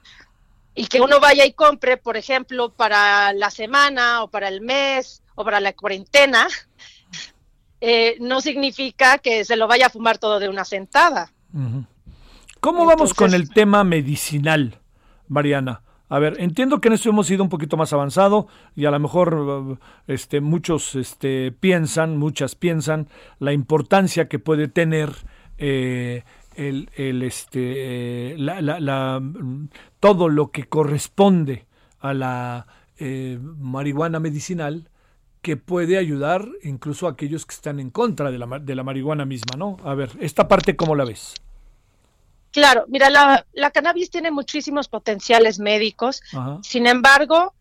y que uno vaya y compre, por ejemplo, para la semana o para el mes o para la cuarentena, eh, no significa que se lo vaya a fumar todo de una sentada. ¿Cómo vamos con el tema medicinal, Mariana? A ver, entiendo que en esto hemos ido un poquito más avanzado y a lo mejor este, muchos este, piensan, muchas piensan la importancia que puede tener eh, el, este, la, todo lo que corresponde a la eh, marihuana medicinal que puede ayudar incluso a aquellos que están en contra de la, de la marihuana misma, ¿no? A ver, esta parte, ¿cómo la ves? Claro, mira, la, la cannabis tiene muchísimos potenciales médicos, sin embargo,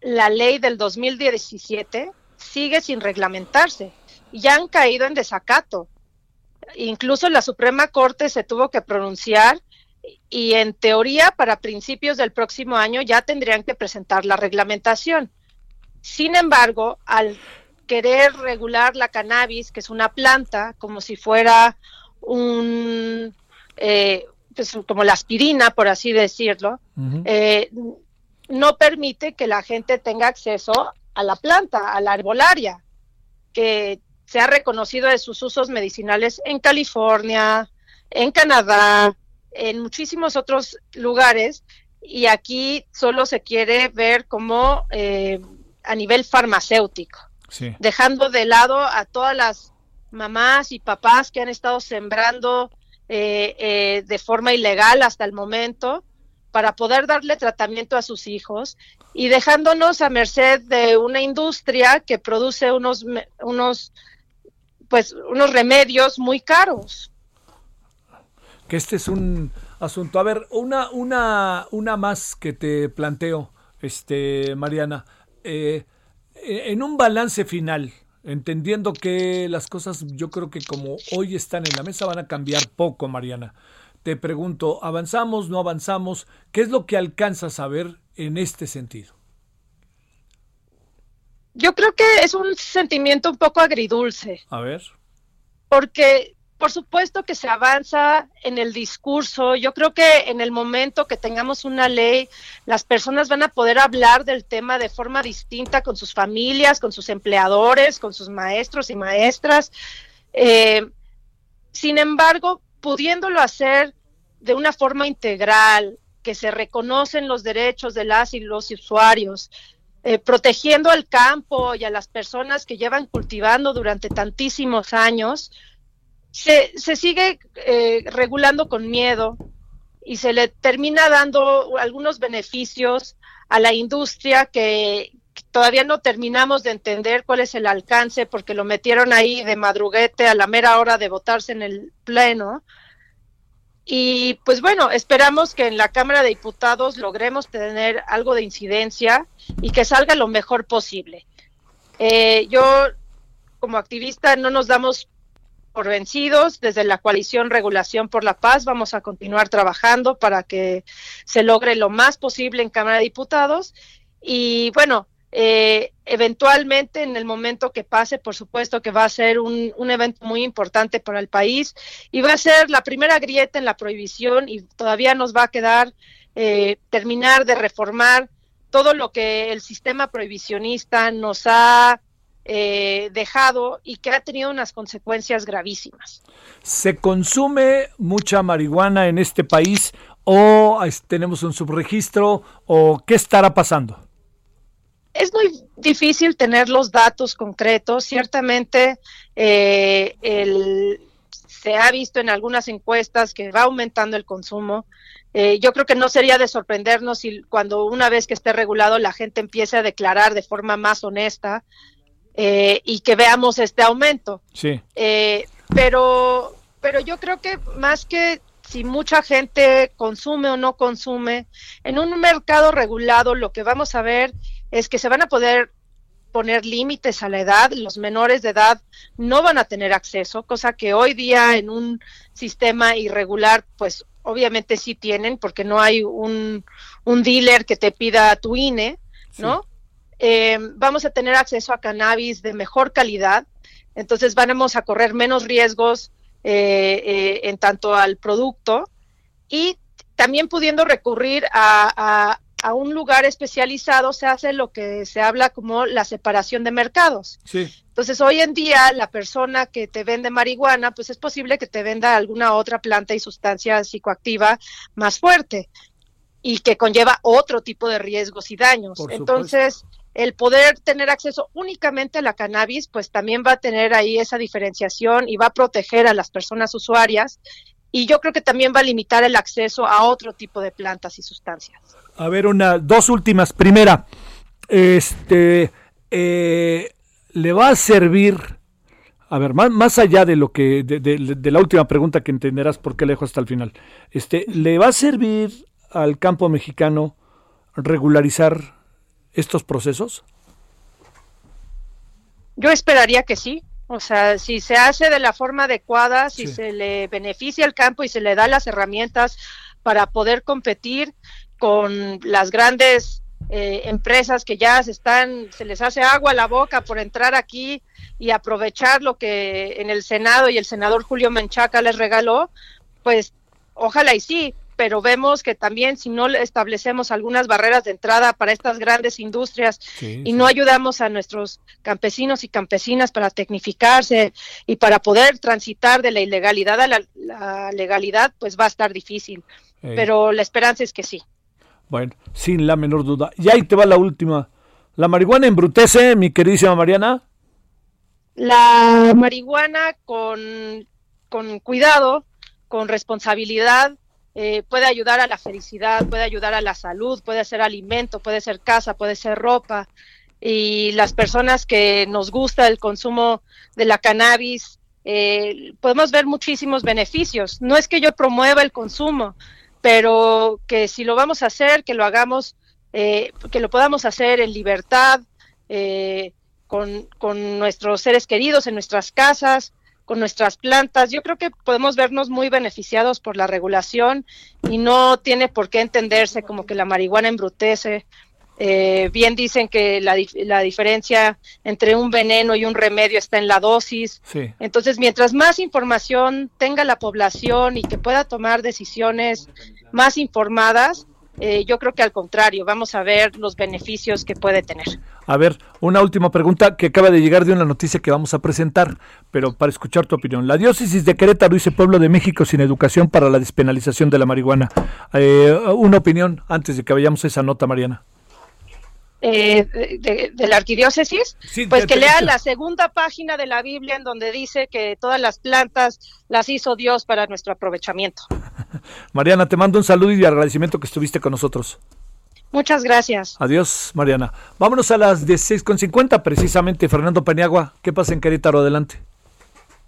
la ley del 2017 sigue sin reglamentarse y ya han caído en desacato. Incluso la Suprema Corte se tuvo que pronunciar y en teoría para principios del próximo año ya tendrían que presentar la reglamentación. Sin embargo, al querer regular la cannabis, que es una planta, como si fuera un, eh, pues, como la aspirina, por así decirlo, eh, no permite que la gente tenga acceso a la planta, a la arbolaria, que se ha reconocido de sus usos medicinales en California, en Canadá, en muchísimos otros lugares, y aquí solo se quiere ver como eh, a nivel farmacéutico, dejando de lado a todas las mamás y papás que han estado sembrando eh, eh, de forma ilegal hasta el momento para poder darle tratamiento a sus hijos y dejándonos a merced de una industria que produce unos unos pues unos remedios muy caros. Que este es un asunto. A ver, una una una más que te planteo, este Mariana, eh, en un balance final, entendiendo que las cosas yo creo que como hoy están en la mesa van a cambiar poco, Mariana te pregunto, ¿avanzamos, no avanzamos? ¿Qué es lo que alcanzas a ver en este sentido? Yo creo que es un sentimiento un poco agridulce. A ver. Porque, por supuesto que se avanza en el discurso. Yo creo que en el momento que tengamos una ley, las personas van a poder hablar del tema de forma distinta con sus familias, con sus empleadores, con sus maestros y maestras. Eh, sin embargo, pudiéndolo hacer de una forma integral, que se reconocen los derechos de las y los usuarios, eh, protegiendo al campo y a las personas que llevan cultivando durante tantísimos años, se, se sigue eh, regulando con miedo y se le termina dando algunos beneficios a la industria que, todavía no terminamos de entender cuál es el alcance porque lo metieron ahí de madruguete a la mera hora de votarse en el pleno y pues bueno, esperamos que en la Cámara de Diputados logremos tener algo de incidencia y que salga lo mejor posible. Eh, yo, como activista, no nos damos por vencidos. Desde la coalición Regulación por la Paz vamos a continuar trabajando para que se logre lo más posible en Cámara de Diputados. Y bueno, eh, eventualmente, en el momento que pase, por supuesto que va a ser un, evento muy importante para el país y va a ser la primera grieta en la prohibición y todavía nos va a quedar eh, terminar de reformar todo lo que el sistema prohibicionista nos ha eh, dejado y que ha tenido unas consecuencias gravísimas. ¿Se consume mucha marihuana en este país o tenemos un subregistro o qué estará pasando? es muy difícil tener los datos concretos. Ciertamente eh, se ha visto en algunas encuestas que va aumentando el consumo. Eh, yo creo que no sería de sorprendernos si cuando una vez que esté regulado la gente empiece a declarar de forma más honesta eh, y que veamos este aumento. Sí. pero, pero yo creo que más que si mucha gente consume o no consume, en un mercado regulado lo que vamos a ver es que se van a poder poner límites a la edad, los menores de edad no van a tener acceso, cosa que hoy día en un sistema irregular, pues obviamente sí tienen, porque no hay un, un dealer que te pida tu INE, ¿no? Eh, vamos a tener acceso a cannabis de mejor calidad, entonces vamos a correr menos riesgos eh, eh, en tanto al producto y también pudiendo recurrir a, a un lugar especializado se hace lo que se habla como la separación de mercados. Sí. Entonces, hoy en día, la persona que te vende marihuana, pues es posible que te venda alguna otra planta y sustancia psicoactiva más fuerte y que conlleva otro tipo de riesgos y daños. Entonces, el poder tener acceso únicamente a la cannabis, pues también va a tener ahí esa diferenciación y va a proteger a las personas usuarias y yo creo que también va a limitar el acceso a otro tipo de plantas y sustancias. A ver, una, dos últimas. Primera, este, eh, le va a servir, a ver, más, más allá de lo que, de, la última pregunta que entenderás por qué le dejo hasta el final, este, ¿le va a servir al campo mexicano regularizar estos procesos? Yo esperaría que sí. O sea, si se hace de la forma adecuada, si se le beneficia al campo y se le da las herramientas para poder competir, con las grandes eh, empresas que ya se están, se les hace agua a la boca por entrar aquí y aprovechar lo que en el Senado y el senador Julio Menchaca les regaló, pues ojalá y sí, pero vemos que también si no establecemos algunas barreras de entrada para estas grandes industrias y no ayudamos a nuestros campesinos y campesinas para tecnificarse y para poder transitar de la ilegalidad a la, legalidad, pues va a estar difícil. Pero la esperanza es que sí. Bueno, sin la menor duda. Y ahí te va la última. ¿La marihuana embrutece, mi queridísima Mariana? La marihuana con, con cuidado, con responsabilidad, eh, puede ayudar a la felicidad, puede ayudar a la salud, puede ser alimento, puede ser casa, puede ser ropa. Y las personas que nos gusta el consumo de la cannabis, eh, podemos ver muchísimos beneficios. No es que yo promueva el consumo, pero que si lo vamos a hacer, que lo hagamos, eh, que lo podamos hacer en libertad, con, con nuestros seres queridos, en nuestras casas, con nuestras plantas. Yo creo que podemos vernos muy beneficiados por la regulación y no tiene por qué entenderse como que la marihuana embrutece. Eh, bien dicen que la, la, diferencia entre un veneno y un remedio está en la dosis. Entonces, mientras más información tenga la población y que pueda tomar decisiones más informadas, eh, yo creo que al contrario, vamos a ver los beneficios que puede tener. A ver, una última pregunta que acaba de llegar de una noticia que vamos a presentar, pero para escuchar tu opinión. La diócesis de Querétaro dice Pueblo de México sin educación para la despenalización de la marihuana. Eh, una opinión antes de que vayamos a esa nota, Mariana. Eh, de, la arquidiócesis, pues que lea la segunda página de la Biblia en donde dice que todas las plantas las hizo Dios para nuestro aprovechamiento. Mariana, te mando un saludo y agradecimiento que estuviste con nosotros. Muchas gracias. Adiós, Mariana. Vámonos a las 16.50, precisamente. Fernando Paniagua, ¿qué pasa en Querétaro? Adelante.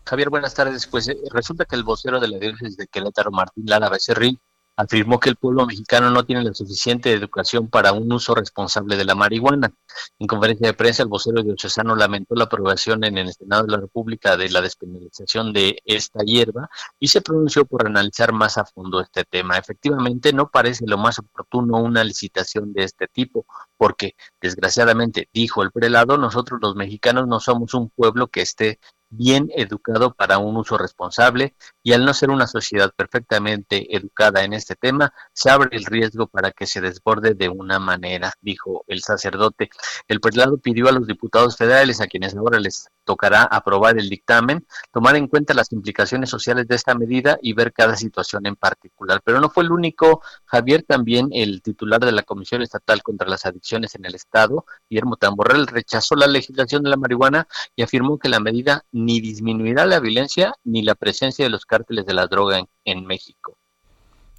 Javier, buenas tardes. Pues eh, resulta que el vocero de la diócesis de Querétaro, Martín Lara Becerril, afirmó que el pueblo mexicano no tiene la suficiente educación para un uso responsable de la marihuana. En conferencia de prensa, el vocero diocesano lamentó la aprobación en el Senado de la República de la despenalización de esta hierba y se pronunció por analizar más a fondo este tema. Efectivamente, no parece lo más oportuno una licitación de este tipo, porque, desgraciadamente, dijo el prelado, nosotros los mexicanos no somos un pueblo que esté bien educado para un uso responsable y al no ser una sociedad perfectamente educada en este tema, se abre el riesgo para que se desborde de una manera, dijo el sacerdote. El prelado pidió a los diputados federales, a quienes ahora les tocará aprobar el dictamen, tomar en cuenta las implicaciones sociales de esta medida y ver cada situación en particular. Pero no fue el único, Javier, también el titular de la Comisión Estatal contra las Adicciones en el Estado, Guillermo Tamborrell, rechazó la legislación de la marihuana y afirmó que la medida ni disminuirá la violencia ni la presencia de los cárteles de la droga en, México.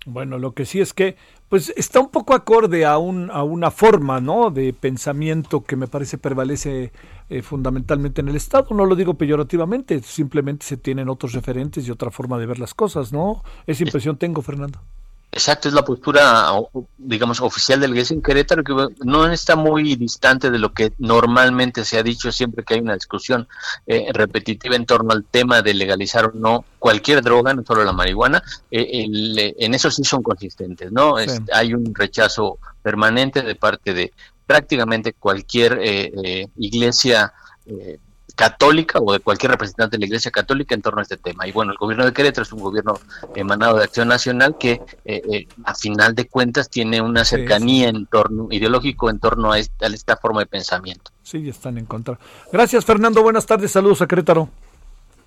Bueno, lo que sí es que pues está un poco acorde a, un, a una forma ¿no? de pensamiento que me parece prevalece eh, fundamentalmente en el Estado. No lo digo peyorativamente, simplemente se tienen otros referentes y otra forma de ver las cosas, ¿no? Esa impresión tengo, Fernando. Exacto, es la postura, digamos, oficial del GES en Querétaro, que no está muy distante de lo que normalmente se ha dicho siempre que hay una discusión eh, repetitiva en torno al tema de legalizar o no cualquier droga, no solo la marihuana. Eh, en eso sí son consistentes, ¿no? hay un rechazo permanente de parte de prácticamente cualquier eh, iglesia católica o de cualquier representante de la Iglesia Católica en torno a este tema. Y bueno, el gobierno de Querétaro es un gobierno emanado de Acción Nacional que eh, eh, a final de cuentas tiene una cercanía en torno ideológico en torno a esta, a esta forma de pensamiento. Sí, están en contra. Gracias Fernando, buenas tardes, saludos a Querétaro.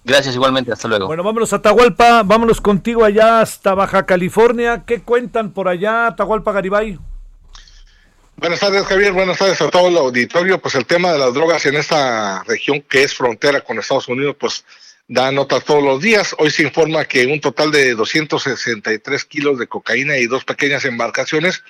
Gracias igualmente, hasta luego. Bueno, vámonos a Atahualpa, vámonos contigo allá hasta Baja California. ¿Qué cuentan por allá, Atahualpa Garibay? Buenas tardes, Javier. Buenas tardes a todo el auditorio. Pues el tema de las drogas en esta región que es frontera con Estados Unidos, pues da notas todos los días. Hoy se informa que un total de 263 kilos de cocaína y dos pequeñas embarcaciones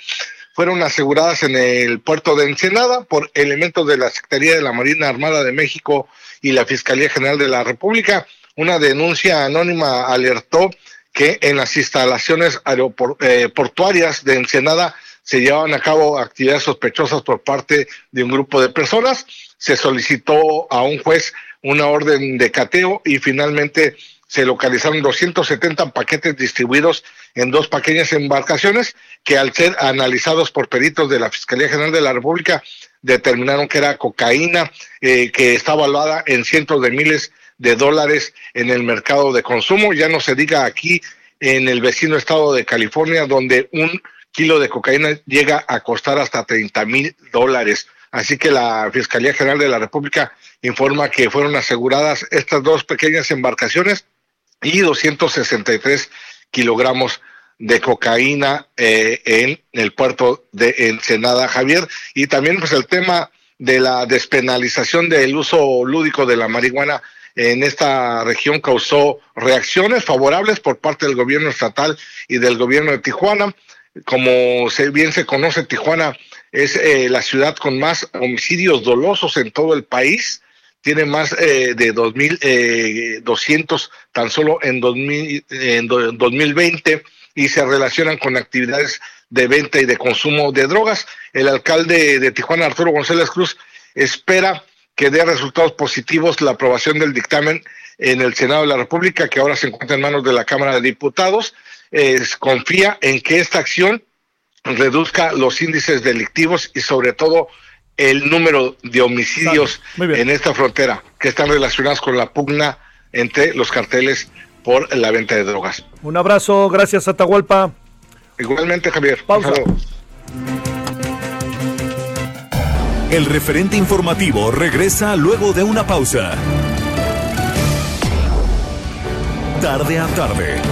fueron aseguradas en el puerto de Ensenada por elementos de la Secretaría de la Marina Armada de México y la Fiscalía General de la República. Una denuncia anónima alertó que en las instalaciones aeroportuarias eh, de Ensenada se llevaban a cabo actividades sospechosas por parte de un grupo de personas. Se solicitó a un juez una orden de cateo y finalmente se localizaron 270 paquetes distribuidos en dos pequeñas embarcaciones que al ser analizados por peritos de la Fiscalía General de la República determinaron que era cocaína eh, que está evaluada en cientos de miles de dólares en el mercado de consumo. Ya no se diga aquí en el vecino estado de California, donde un kilo de cocaína llega a costar hasta 30 mil dólares. Así que la Fiscalía General de la República informa que fueron aseguradas estas dos pequeñas embarcaciones y 263 kilogramos de cocaína eh, en el puerto de Ensenada, Javier. Y también pues el tema de la despenalización del uso lúdico de la marihuana en esta región causó reacciones favorables por parte del gobierno estatal y del gobierno de Tijuana. Como bien se conoce, Tijuana es eh, la ciudad con más homicidios dolosos en todo el país. Tiene más eh, de 2.200 eh, tan solo en, 2000, en 2020 y se relacionan con actividades de venta y de consumo de drogas. El alcalde de Tijuana, Arturo González Cruz, espera que dé resultados positivos la aprobación del dictamen en el Senado de la República, que ahora se encuentra en manos de la Cámara de Diputados. Confía en que esta acción reduzca los índices delictivos y sobre todo el número de homicidios en esta frontera que están relacionados con la pugna entre los carteles por la venta de drogas. Un abrazo, gracias Atahualpa. Igualmente Javier. Pausa. El referente informativo regresa luego de una pausa. Tarde a tarde,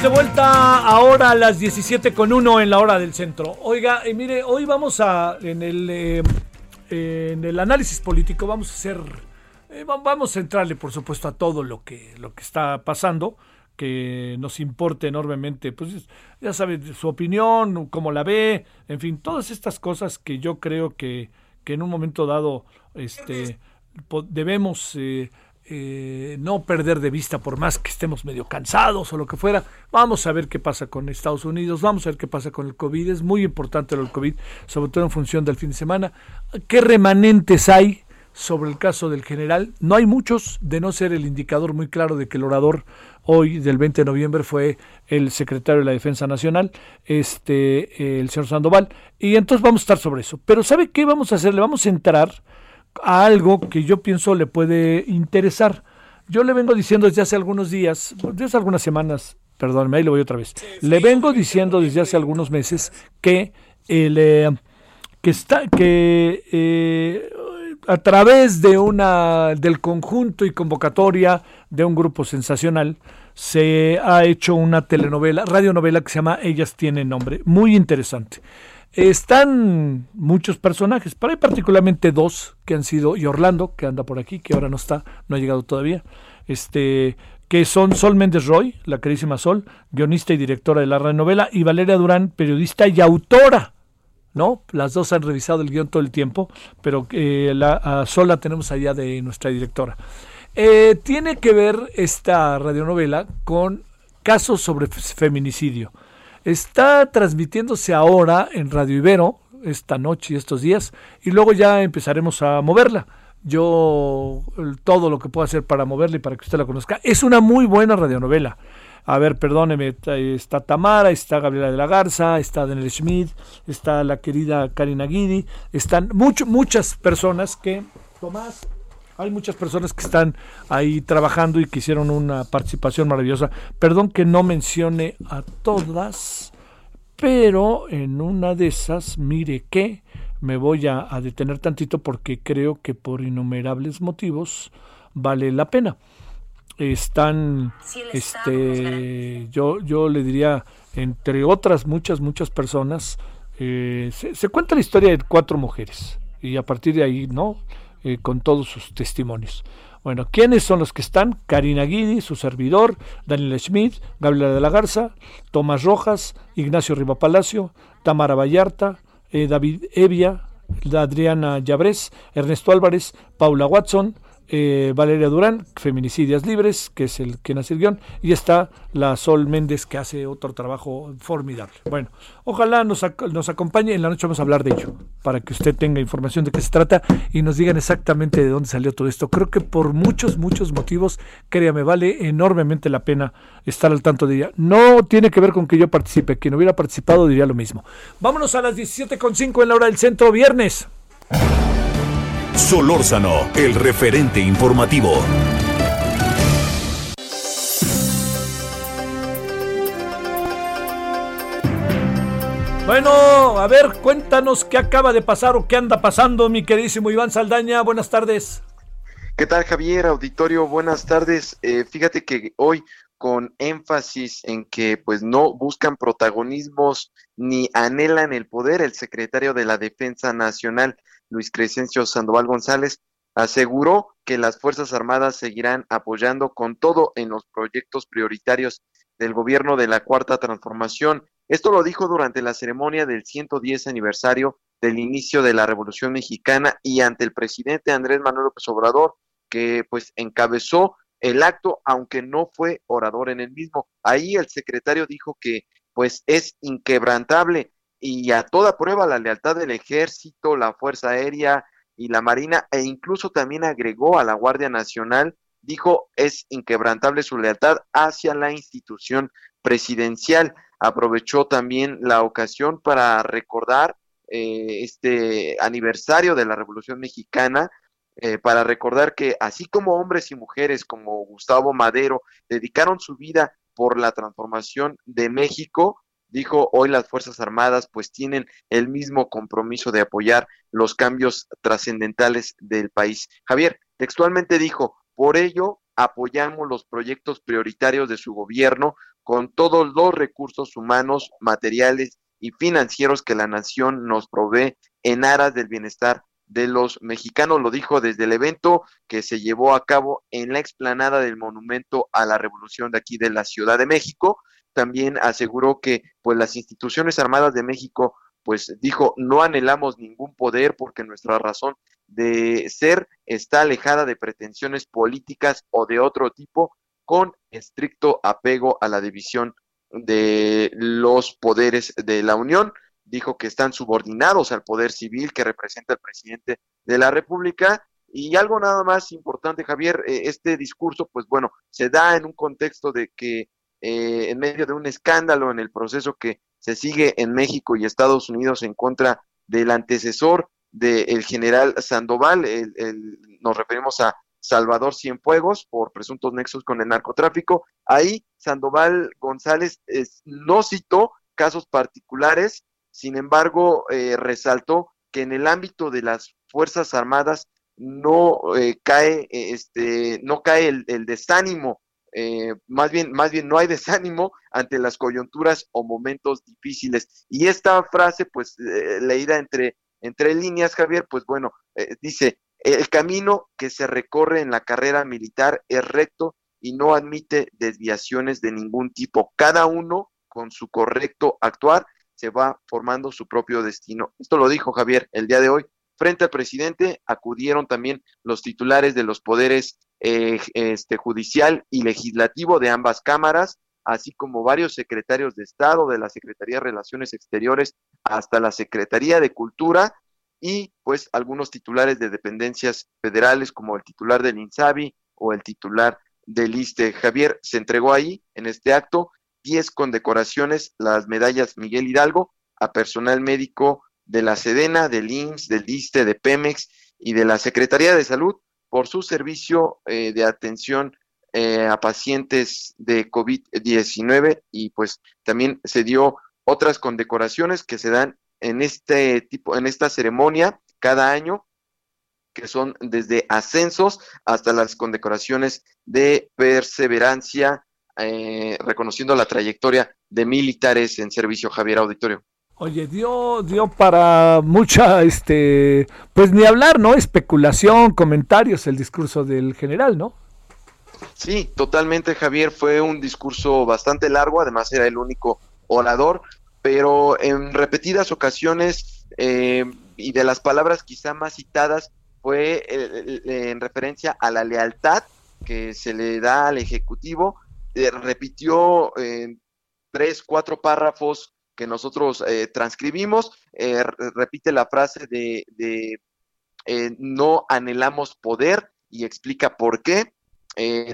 Estamos de vuelta ahora a las 17 con 1 en la hora del centro. Oiga, eh, mire, hoy vamos a, en el, eh, en el análisis político, vamos a hacer, eh, vamos a centrarle, por supuesto, a todo lo que, lo que está pasando, que nos importe enormemente, pues ya sabe, su opinión, cómo la ve, en fin, todas estas cosas que yo creo que, que en un momento dado este, debemos... Eh, no perder de vista por más que estemos medio cansados o lo que fuera. Vamos a ver qué pasa con Estados Unidos, vamos a ver qué pasa con el COVID. Es muy importante lo del COVID, sobre todo en función del fin de semana. ¿Qué remanentes hay sobre el caso del general? No hay muchos, de no ser el indicador muy claro de que el orador hoy del 20 de noviembre fue el secretario de la Defensa Nacional, este el señor Sandoval, y entonces vamos a estar sobre eso. Pero ¿sabe qué vamos a hacer? Le vamos a entrar a algo que yo pienso le puede interesar. Yo le vengo diciendo desde hace algunos días, desde hace algunas semanas, perdóneme, ahí le voy otra vez. Le vengo diciendo desde hace algunos meses que el, eh, que está que eh, a través de una del conjunto y convocatoria de un grupo sensacional se ha hecho una telenovela, radionovela que se llama Ellas tienen nombre, muy interesante. Están muchos personajes, pero hay particularmente dos que han sido, y Orlando, que anda por aquí, que ahora no está, no ha llegado todavía, este, que son Sol Méndez Roy, la querísima Sol, guionista y directora de la novela, y Valeria Durán, periodista y autora. ¿No? Las dos han revisado el guion todo el tiempo, pero eh, la Sol la tenemos allá de nuestra directora. Eh, tiene que ver esta radionovela con casos sobre feminicidio. Está transmitiéndose ahora en Radio Ibero, esta noche y estos días, y luego ya empezaremos a moverla. Yo todo lo que puedo hacer para moverla y para que usted la conozca. Es una muy buena radionovela. A ver, perdóneme, está Tamara, está Gabriela de la Garza, está Daniel Schmidt, está la querida Karina Guidi, están muchas personas que, Tomás, hay muchas personas que están ahí trabajando y que hicieron una participación maravillosa. Perdón que no mencione a todas, pero en una de esas, mire que me voy a, detener tantito porque creo que por innumerables motivos vale la pena. Están, este, yo, yo le diría, entre otras muchas, muchas personas, eh, se, se cuenta la historia de cuatro mujeres y a partir de ahí, ¿no? Con todos sus testimonios. Bueno, ¿quiénes son los que están? Karina Guidi, su servidor, Daniel Schmidt, Gabriela de la Garza, Tomás Rojas, Ignacio Riva Palacio, Tamara Vallarta, eh, David Evia, Adriana Llabrés, Ernesto Álvarez, Paula Watson, eh, Valeria Durán, Feminicidias Libres, que es el que nace el guion, y está la Sol Méndez, que hace otro trabajo formidable. Bueno, ojalá nos, acompañe, en la noche vamos a hablar de ello, para que usted tenga información de qué se trata y nos digan exactamente de dónde salió todo esto. Creo que por muchos, muchos motivos, créame, vale enormemente la pena estar al tanto de ella. No tiene que ver con que yo participe, quien hubiera participado diría lo mismo. Vámonos a las 17.5 en la hora del centro, viernes. Solórzano, el referente informativo. Bueno, a ver, cuéntanos qué acaba de pasar o qué anda pasando, mi queridísimo Iván Saldaña. Buenas tardes. ¿Qué tal, Javier? Auditorio, buenas tardes. Eh, fíjate que hoy con énfasis en que pues no buscan protagonismos ni anhelan el poder, el secretario de la Defensa Nacional Luis Crescencio Sandoval González, aseguró que las Fuerzas Armadas seguirán apoyando con todo en los proyectos prioritarios del gobierno de la Cuarta Transformación. Esto lo dijo durante la ceremonia del 110 aniversario del inicio de la Revolución Mexicana y ante el presidente Andrés Manuel López Obrador, que pues encabezó el acto, aunque no fue orador en el mismo. Ahí el secretario dijo que pues es inquebrantable y a toda prueba la lealtad del ejército, la Fuerza Aérea y la Marina, e incluso también agregó a la Guardia Nacional, dijo es inquebrantable su lealtad hacia la institución presidencial. Aprovechó también la ocasión para recordar eh, este aniversario de la Revolución Mexicana, eh, para recordar que así como hombres y mujeres como Gustavo Madero dedicaron su vida por la transformación de México, dijo hoy las Fuerzas Armadas pues tienen el mismo compromiso de apoyar los cambios trascendentales del país. Javier, textualmente dijo, por ello apoyamos los proyectos prioritarios de su gobierno con todos los recursos humanos, materiales y financieros que la nación nos provee en aras del bienestar de los mexicanos, lo dijo desde el evento que se llevó a cabo en la explanada del Monumento a la Revolución de aquí de la Ciudad de México también aseguró que pues las instituciones armadas de México pues dijo no anhelamos ningún poder porque nuestra razón de ser está alejada de pretensiones políticas o de otro tipo con estricto apego a la división de los poderes de la Unión. Dijo que están subordinados al poder civil que representa el presidente de la República. Y algo nada más importante, Javier, eh, este discurso, pues bueno, se da en un contexto de que eh, en medio de un escándalo en el proceso que se sigue en México y Estados Unidos en contra del antecesor del general Sandoval, nos referimos a Salvador Cienfuegos por presuntos nexos con el narcotráfico. Ahí Sandoval González no citó casos particulares, sin embargo eh, resaltó que en el ámbito de las Fuerzas Armadas no eh, cae este no cae el desánimo eh, más bien, más bien no hay desánimo ante las coyunturas o momentos difíciles. Y esta frase, pues, eh, leída entre, entre líneas, Javier, pues bueno, eh, dice, el camino que se recorre en la carrera militar es recto y no admite desviaciones de ningún tipo. Cada uno, con su correcto actuar, se va formando su propio destino. Esto lo dijo Javier el día de hoy. Frente al presidente acudieron también los titulares de los poderes eh, este, judicial y legislativo de ambas cámaras, así como varios secretarios de Estado, de la Secretaría de Relaciones Exteriores hasta la Secretaría de Cultura y pues algunos titulares de dependencias federales como el titular del INSABI o el titular del ISTE. Javier se entregó ahí en este acto 10 condecoraciones, las medallas Miguel Hidalgo a personal médico de la Sedena, del IMSS, del ISTE, de Pemex y de la Secretaría de Salud por su servicio eh, de atención eh, a pacientes de COVID-19 y pues también se dio otras condecoraciones que se dan en este tipo, en esta ceremonia cada año, que son desde ascensos hasta las condecoraciones de perseverancia, eh, reconociendo la trayectoria de militares en servicio, Javier Auditorio. Oye, dio, dio para mucha, este, pues ni hablar, ¿no? Especulación, comentarios, el discurso del general, ¿no? Sí, totalmente, Javier. Fue un discurso bastante largo, además era el único orador, pero en repetidas ocasiones eh, y de las palabras quizá más citadas fue en referencia a la lealtad que se le da al Ejecutivo. Eh, repitió en tres, cuatro párrafos que nosotros eh, transcribimos, eh, repite la frase de, eh, no anhelamos poder y explica por qué.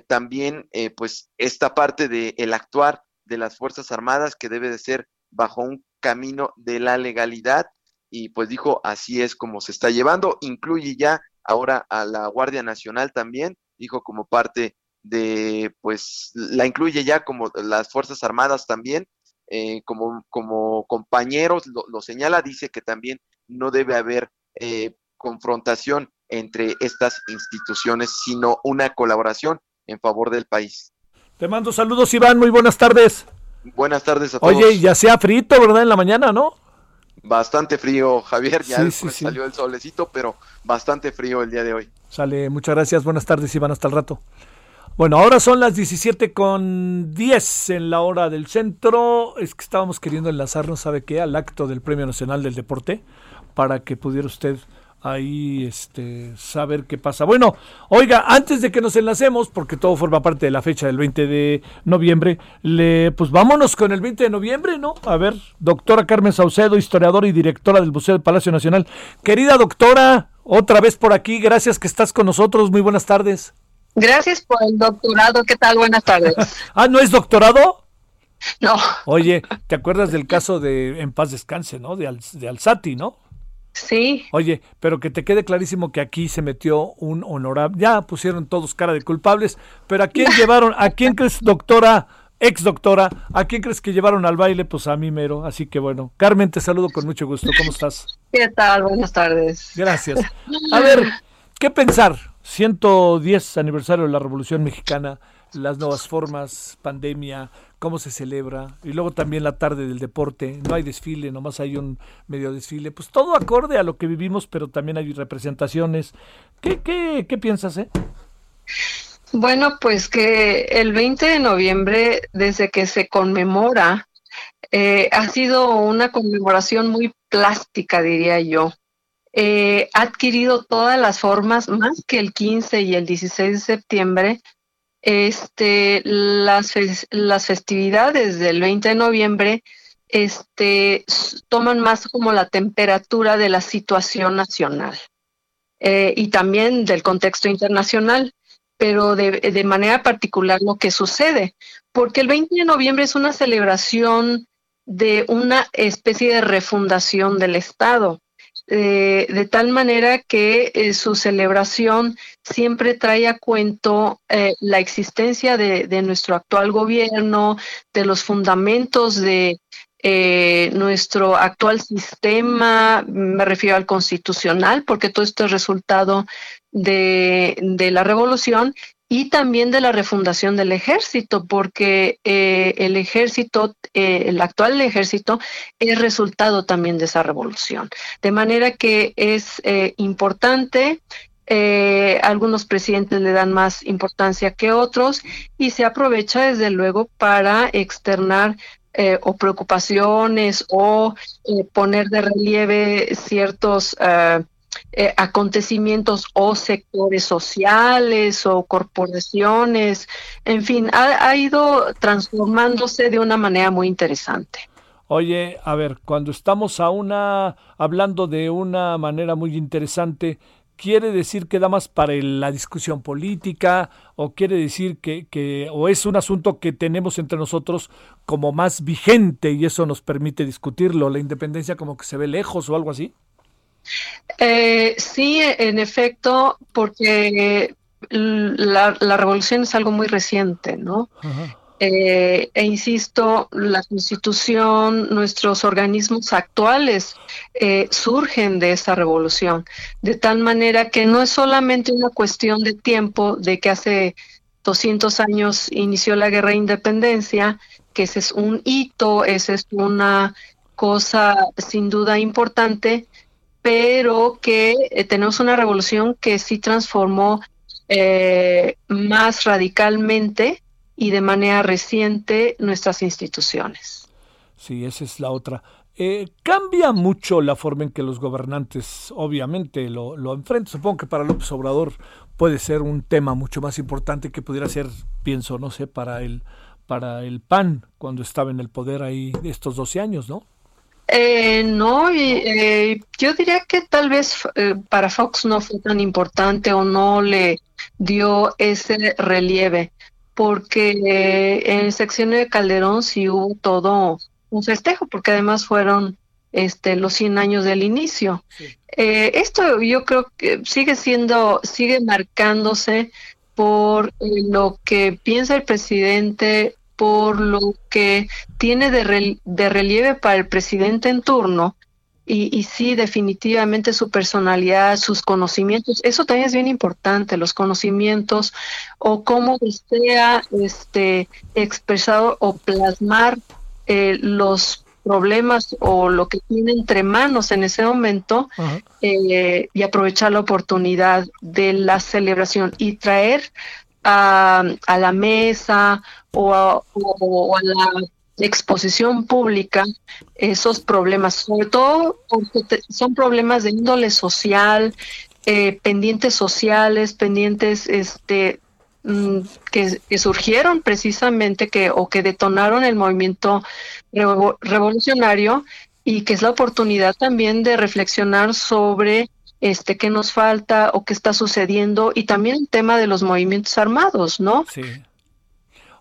también, pues, esta parte del el actuar de las Fuerzas Armadas que debe de ser bajo un camino de la legalidad. Y pues dijo, así es como se está llevando, incluye ya ahora a la Guardia Nacional también, dijo como parte de, pues la incluye ya como las Fuerzas Armadas también, eh, como, como compañeros, lo, señala, dice que también no debe haber eh, confrontación entre estas instituciones, sino una colaboración en favor del país. Te mando saludos, Iván, muy buenas tardes. Buenas tardes a todos. Oye, ya sea frito, ¿verdad? En la mañana, ¿no? Bastante frío, Javier, ya salió el solecito, pero bastante frío el día de hoy. Sale, muchas gracias, buenas tardes, Iván, hasta el rato. Bueno, ahora son las 17 con 10 en la hora del centro. Es que estábamos queriendo enlazarnos, ¿sabe qué? Al acto del Premio Nacional del Deporte para que pudiera usted ahí este, saber qué pasa. Bueno, oiga, antes de que nos enlacemos, porque todo forma parte de la fecha del 20 de noviembre, le, pues vámonos con el 20 de noviembre, ¿no? A ver, doctora Carmen Saucedo, historiadora y directora del Museo del Palacio Nacional. Querida doctora, otra vez por aquí, gracias que estás con nosotros, muy buenas tardes. Gracias por el doctorado. ¿Qué tal? Buenas tardes. ah, ¿no es doctorado? No. Oye, ¿te acuerdas del caso de En paz descanse, ¿no? De, de Alzati, ¿no? Sí. Oye, pero que te quede clarísimo que aquí se metió un honorable. Ya pusieron todos cara de culpables, pero ¿a quién llevaron? ¿A quién crees, doctora, ex doctora? ¿A quién crees que llevaron al baile? Pues a mí mero. Así que bueno, Carmen, te saludo con mucho gusto. ¿Cómo estás? ¿Qué tal? Buenas tardes. Gracias. A ver, ¿qué pensar? 110 aniversario de la Revolución Mexicana, las nuevas formas, pandemia, cómo se celebra, y luego también la tarde del deporte, no hay desfile, nomás hay un medio desfile, pues todo acorde a lo que vivimos, pero también hay representaciones. ¿Qué, qué, qué piensas, eh? Bueno, pues que el 20 de noviembre, desde que se conmemora, eh, ha sido una conmemoración muy plástica, diría yo. Eh, ha adquirido todas las formas, más que el 15 y el 16 de septiembre. Este, las, festividades del 20 de noviembre este, toman más como la temperatura de la situación nacional eh, y también del contexto internacional, pero de, de manera particular lo que sucede, porque el 20 de noviembre es una celebración de una especie de refundación del Estado. Eh, de tal manera que eh, su celebración siempre trae a cuento eh, la existencia de, nuestro actual gobierno, de los fundamentos de nuestro actual sistema, me refiero al constitucional, porque todo esto es resultado de, de la revolución y también de la refundación del ejército, porque eh, el ejército, eh, el actual ejército, es resultado también de esa revolución. De manera que es eh, importante, algunos presidentes le dan más importancia que otros y se aprovecha desde luego para externar o preocupaciones o poner de relieve ciertos eh, acontecimientos o sectores sociales o corporaciones, en fin, ha, ha ido transformándose de una manera muy interesante. Oye, a ver, cuando estamos a una hablando de una manera muy interesante, quiere decir que da más para la discusión política o quiere decir que, que, o es un asunto que tenemos entre nosotros como más vigente y eso nos permite discutirlo, la independencia como que se ve lejos o algo así. Eh, sí, en efecto, porque la, la, revolución es algo muy reciente, ¿no? Ajá. Eh, e insisto, la constitución, nuestros organismos actuales eh, surgen de esa revolución, de tal manera que no es solamente una cuestión de tiempo, de que hace 200 años inició la guerra de independencia, que ese es un hito, esa es una cosa sin duda importante, pero que eh, tenemos una revolución que sí transformó eh, más radicalmente y de manera reciente nuestras instituciones. Sí, esa es la otra. Eh, cambia mucho la forma en que los gobernantes, obviamente, lo, lo enfrentan. Supongo que para López Obrador puede ser un tema mucho más importante que pudiera ser, pienso, no sé, para el, para el PAN cuando estaba en el poder ahí estos 12 años, ¿no? Eh, no, y, eh, yo diría que tal vez eh, para Fox no fue tan importante o no le dio ese relieve porque en el sección de Calderón sí hubo todo un festejo, porque además fueron este, los 100 años del inicio. Sí. Eh, esto yo creo que sigue siendo, sigue marcándose por lo que piensa el presidente, por lo que tiene de, re, de relieve para el presidente en turno y, y, sí, definitivamente su personalidad, sus conocimientos, eso también es bien importante, los conocimientos o cómo desea este, expresar o plasmar eh, los problemas o lo que tiene entre manos en ese momento uh -huh. eh, y aprovechar la oportunidad de la celebración y traer a, la mesa o a, la exposición pública esos problemas, sobre todo porque son problemas de índole social, eh, pendientes sociales, pendientes este mm, que, que, surgieron precisamente que o que detonaron el movimiento revolucionario y que es la oportunidad también de reflexionar sobre este qué nos falta o qué está sucediendo y también el tema de los movimientos armados, ¿no? Sí.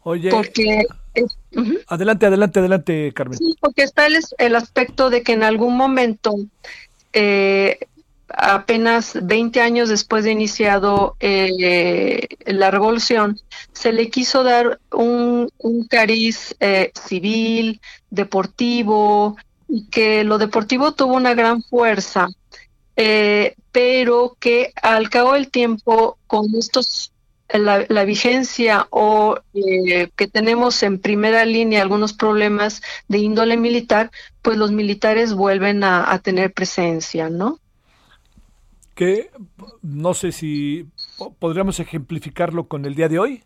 Oye, porque uh -huh. adelante, adelante, adelante, Carmen. Sí, porque está el, el aspecto de que en algún momento, eh, apenas 20 años después de iniciado eh, la revolución, se le quiso dar un, un cariz eh, civil, deportivo, y que lo deportivo tuvo una gran fuerza, eh, pero que al cabo del tiempo, con estos la, la, vigencia o eh, que tenemos en primera línea algunos problemas de índole militar, pues los militares vuelven a, a tener presencia, ¿no? Que no sé si podríamos ejemplificarlo con el día de hoy.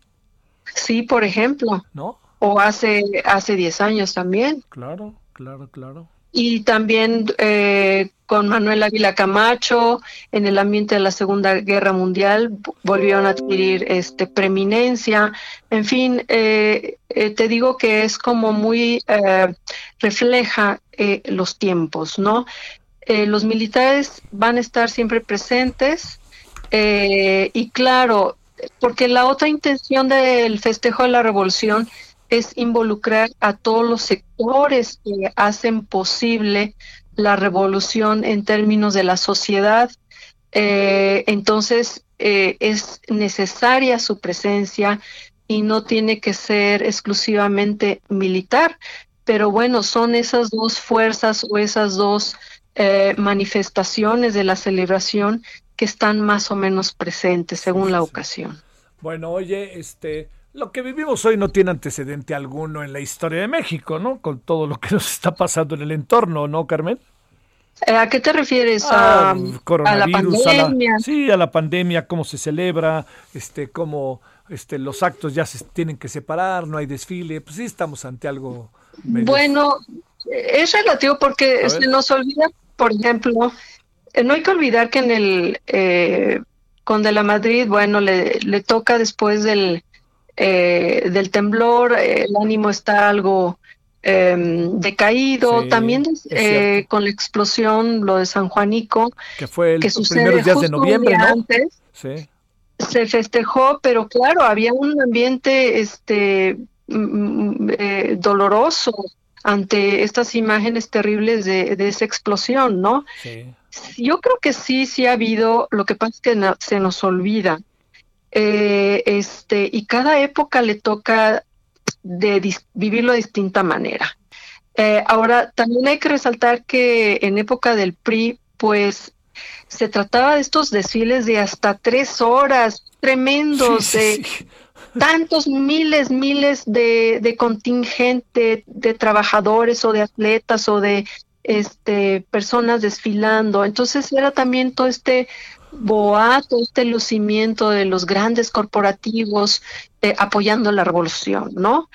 Sí, por ejemplo. ¿No? O hace hace 10 años también. Claro, claro, claro y también eh, con Manuel Ávila Camacho en el ambiente de la Segunda Guerra Mundial volvieron a adquirir este preeminencia. En fin eh, eh, te digo que es como muy eh, refleja eh, los tiempos no los militares van a estar siempre presentes y claro porque la otra intención del festejo de la revolución es involucrar a todos los sectores que hacen posible la revolución en términos de la sociedad. Eh, entonces, eh, es necesaria su presencia y no tiene que ser exclusivamente militar, pero bueno, son esas dos fuerzas o esas dos eh, manifestaciones de la celebración que están más o menos presentes según la ocasión. Bueno, oye, este, lo que vivimos hoy no tiene antecedente alguno en la historia de México, ¿no? Con todo lo que nos está pasando en el entorno, ¿no, Carmen? Eh, ¿A qué te refieres? Ah, a, a, la pandemia. A la, sí, a la pandemia, cómo se celebra, este, cómo este, los actos ya se tienen que separar, no hay desfile. Pues sí, estamos ante algo. Medio... Bueno, es relativo porque se nos olvida, por ejemplo, eh, no hay que olvidar que en el eh, con de la Madrid, bueno, le, le toca después del, eh, del temblor, el ánimo está algo em, decaído. También con la explosión, lo de San Juanico, que fue el, que primeros días de noviembre, ¿no? Antes, Se festejó, pero claro, había un ambiente este mm, doloroso ante estas imágenes terribles de, de esa explosión, ¿no? Sí. Yo creo que sí, sí ha habido, lo que pasa es que se nos olvida. Eh, este, y cada época le toca de vivirlo de distinta manera. Eh, ahora, también hay que resaltar que en época del PRI, pues se trataba de estos desfiles de hasta tres horas, tremendos, de tantos miles, miles de, de contingente de trabajadores o de atletas o de este, personas desfilando. Entonces era también todo este boato, este lucimiento de los grandes corporativos eh, apoyando la revolución, ¿no?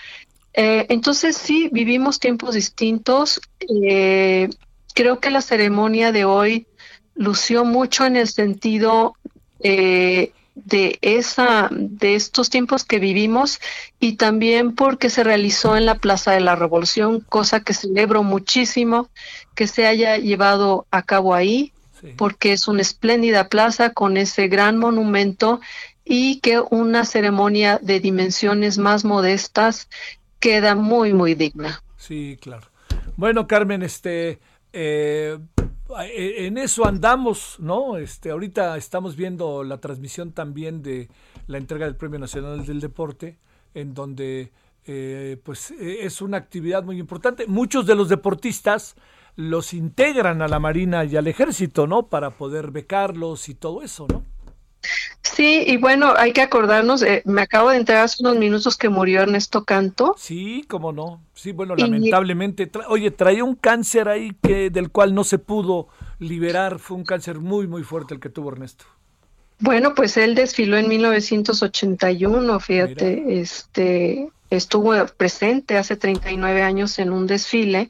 Eh, entonces sí, vivimos tiempos distintos. Eh, creo que la ceremonia de hoy lució mucho en el sentido de esa de estos tiempos que vivimos y también porque se realizó en la Plaza de la Revolución, cosa que celebro muchísimo que se haya llevado a cabo ahí, porque es una espléndida plaza con ese gran monumento y que una ceremonia de dimensiones más modestas queda muy muy digna. Sí, claro. Bueno, Carmen, este eh, eh, en eso andamos, ¿no? Este, ahorita estamos viendo la transmisión también de la entrega del Premio Nacional del Deporte, en donde eh, pues es una actividad muy importante. Muchos de los deportistas los integran a la Marina y al Ejército, ¿no? Para poder becarlos y todo eso, ¿no? Sí, y bueno, hay que acordarnos, eh, me acabo de enterar hace unos minutos que murió Ernesto Canto. Sí, cómo no. Sí, bueno, lamentablemente, oye, traía un cáncer ahí que del cual no se pudo liberar, fue un cáncer muy, muy fuerte el que tuvo Ernesto. Bueno, pues él desfiló en 1981, fíjate, este estuvo presente hace 39 años en un desfile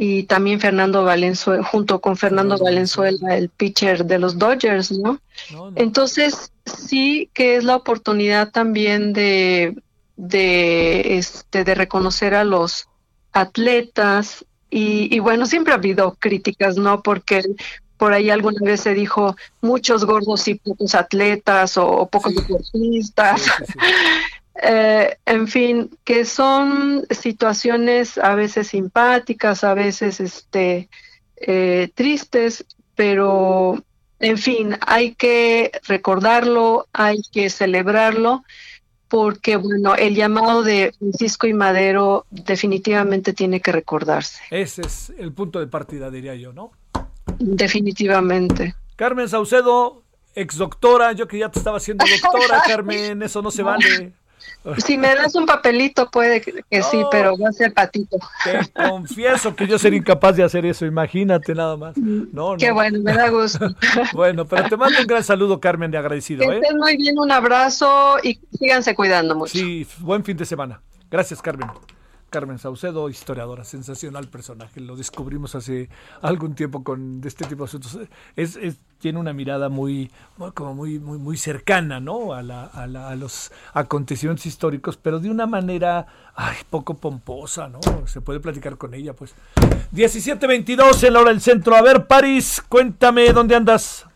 y también Fernando Valenzuela, junto con Fernando Valenzuela, el pitcher de los Dodgers, ¿no? Entonces, sí que es la oportunidad también de, de, este, de reconocer a los atletas y, bueno, siempre ha habido críticas, ¿no? Porque por ahí alguna vez se dijo muchos gordos y pocos atletas o, pocos deportistas. Eh, en fin, que son situaciones a veces simpáticas, a veces este, eh, tristes, pero en fin, hay que recordarlo, hay que celebrarlo, porque bueno, el llamado de Francisco y Madero definitivamente tiene que recordarse. Ese es el punto de partida, diría yo, ¿no? Definitivamente. Carmen Saucedo, ex doctora, yo que ya te estaba haciendo doctora, Carmen, eso no se vale. Si me das un papelito, puede que, sí, pero va a ser patito. Te confieso que yo sería incapaz de hacer eso, imagínate nada más. No, Qué bueno, me da gusto. Bueno, pero te mando un gran saludo, Carmen, de agradecido. Que ¿eh? estén muy bien, un abrazo y síganse cuidando mucho. Sí, buen fin de semana. Gracias, Carmen. Carmen Saucedo, historiadora, sensacional personaje. Lo descubrimos hace algún tiempo con este tipo de asuntos. Es, tiene una mirada muy, como muy, muy, cercana, ¿no? A, la, a, la, a, los acontecimientos históricos, pero de una manera, ay, poco pomposa, ¿no? Se puede platicar con ella, pues. 17.22 en la hora del centro. A ver, París, cuéntame dónde andas.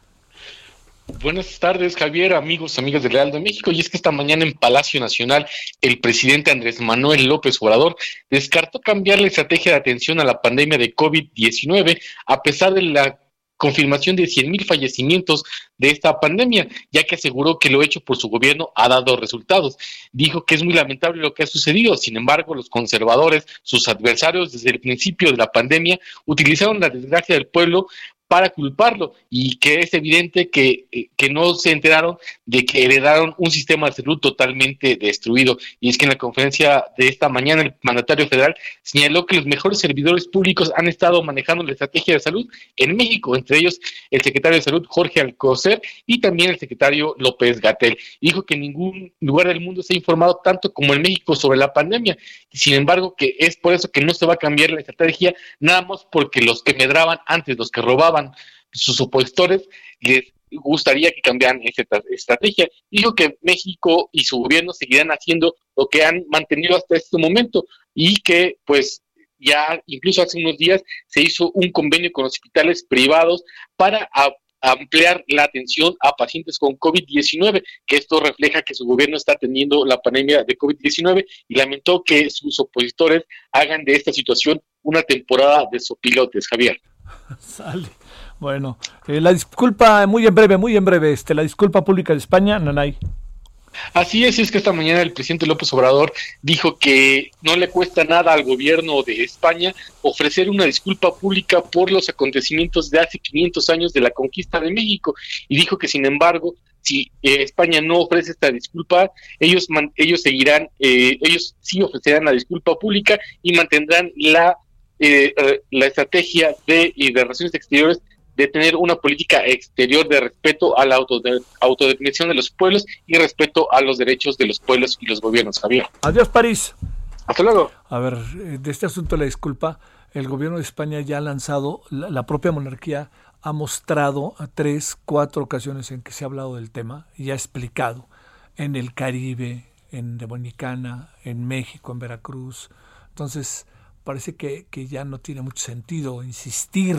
Buenas tardes, Javier, amigos, amigas del Real de México. Y es que esta mañana en Palacio Nacional, el presidente Andrés Manuel López Obrador descartó cambiar la estrategia de atención a la pandemia de COVID-19 a pesar de la confirmación de 100.000 fallecimientos de esta pandemia, ya que aseguró que lo hecho por su gobierno ha dado resultados. Dijo que es muy lamentable lo que ha sucedido, sin embargo, los conservadores, sus adversarios desde el principio de la pandemia, utilizaron la desgracia del pueblo para culparlo y que es evidente que, eh, que, no se enteraron de que heredaron un sistema de salud totalmente destruido. Y es que en la conferencia de esta mañana el mandatario federal señaló que los mejores servidores públicos han estado manejando la estrategia de salud en México, entre ellos el secretario de salud Jorge Alcocer y también el secretario López Gatel. Dijo que ningún lugar del mundo se ha informado tanto como en México sobre la pandemia. Sin embargo, que es por eso que no se va a cambiar la estrategia, nada más porque los que medraban antes, los que robaban, sus opositores les gustaría que cambiaran esta estrategia. Dijo que México y su gobierno seguirán haciendo lo que han mantenido hasta este momento y que pues ya incluso hace unos días se hizo un convenio con hospitales privados para ampliar la atención a pacientes con COVID-19, que esto refleja que su gobierno está teniendo la pandemia de COVID-19 y lamentó que sus opositores hagan de esta situación una temporada de sopilotes, Javier. Sale. Bueno, eh, la disculpa, muy en breve, muy en breve, este, la disculpa pública de España, Nanay. Así es, es que esta mañana el presidente López Obrador dijo que no le cuesta nada al gobierno de España ofrecer una disculpa pública por los acontecimientos de hace 500 años de la conquista de México y dijo que sin embargo si eh, España no ofrece esta disculpa, ellos ellos seguirán, eh, ellos sí ofrecerán la disculpa pública y mantendrán la eh, la estrategia de, de relaciones exteriores de tener una política exterior de respeto a la autodefinición de los pueblos y respeto a los derechos de los pueblos y los gobiernos. Javier. Adiós, París. Hasta luego. A ver, eh, de este asunto la disculpa, el gobierno de España ya ha lanzado, la, propia monarquía ha mostrado a tres, cuatro ocasiones en que se ha hablado del tema y ha explicado en el Caribe, en Dominicana, en México, en Veracruz. Entonces, parece que, que ya no tiene mucho sentido insistir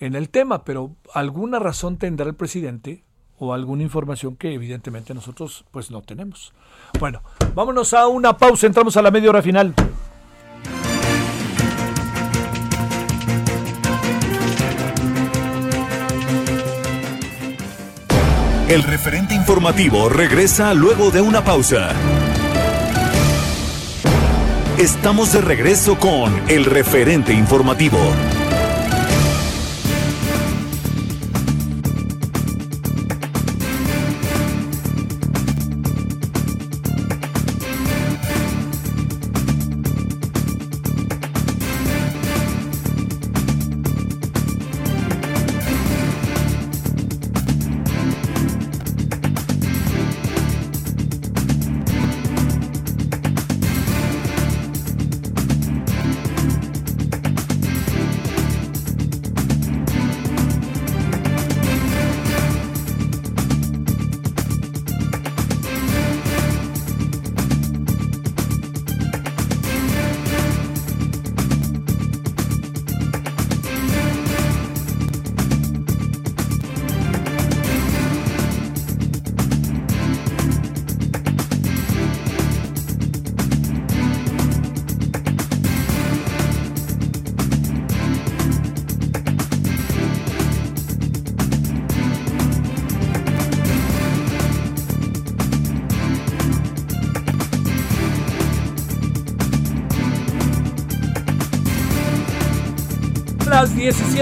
en el tema, pero alguna razón tendrá el presidente o alguna información que evidentemente nosotros pues no tenemos. Bueno, vámonos a una pausa, entramos a la media hora final. El referente informativo regresa luego de una pausa. Estamos de regreso con el referente informativo.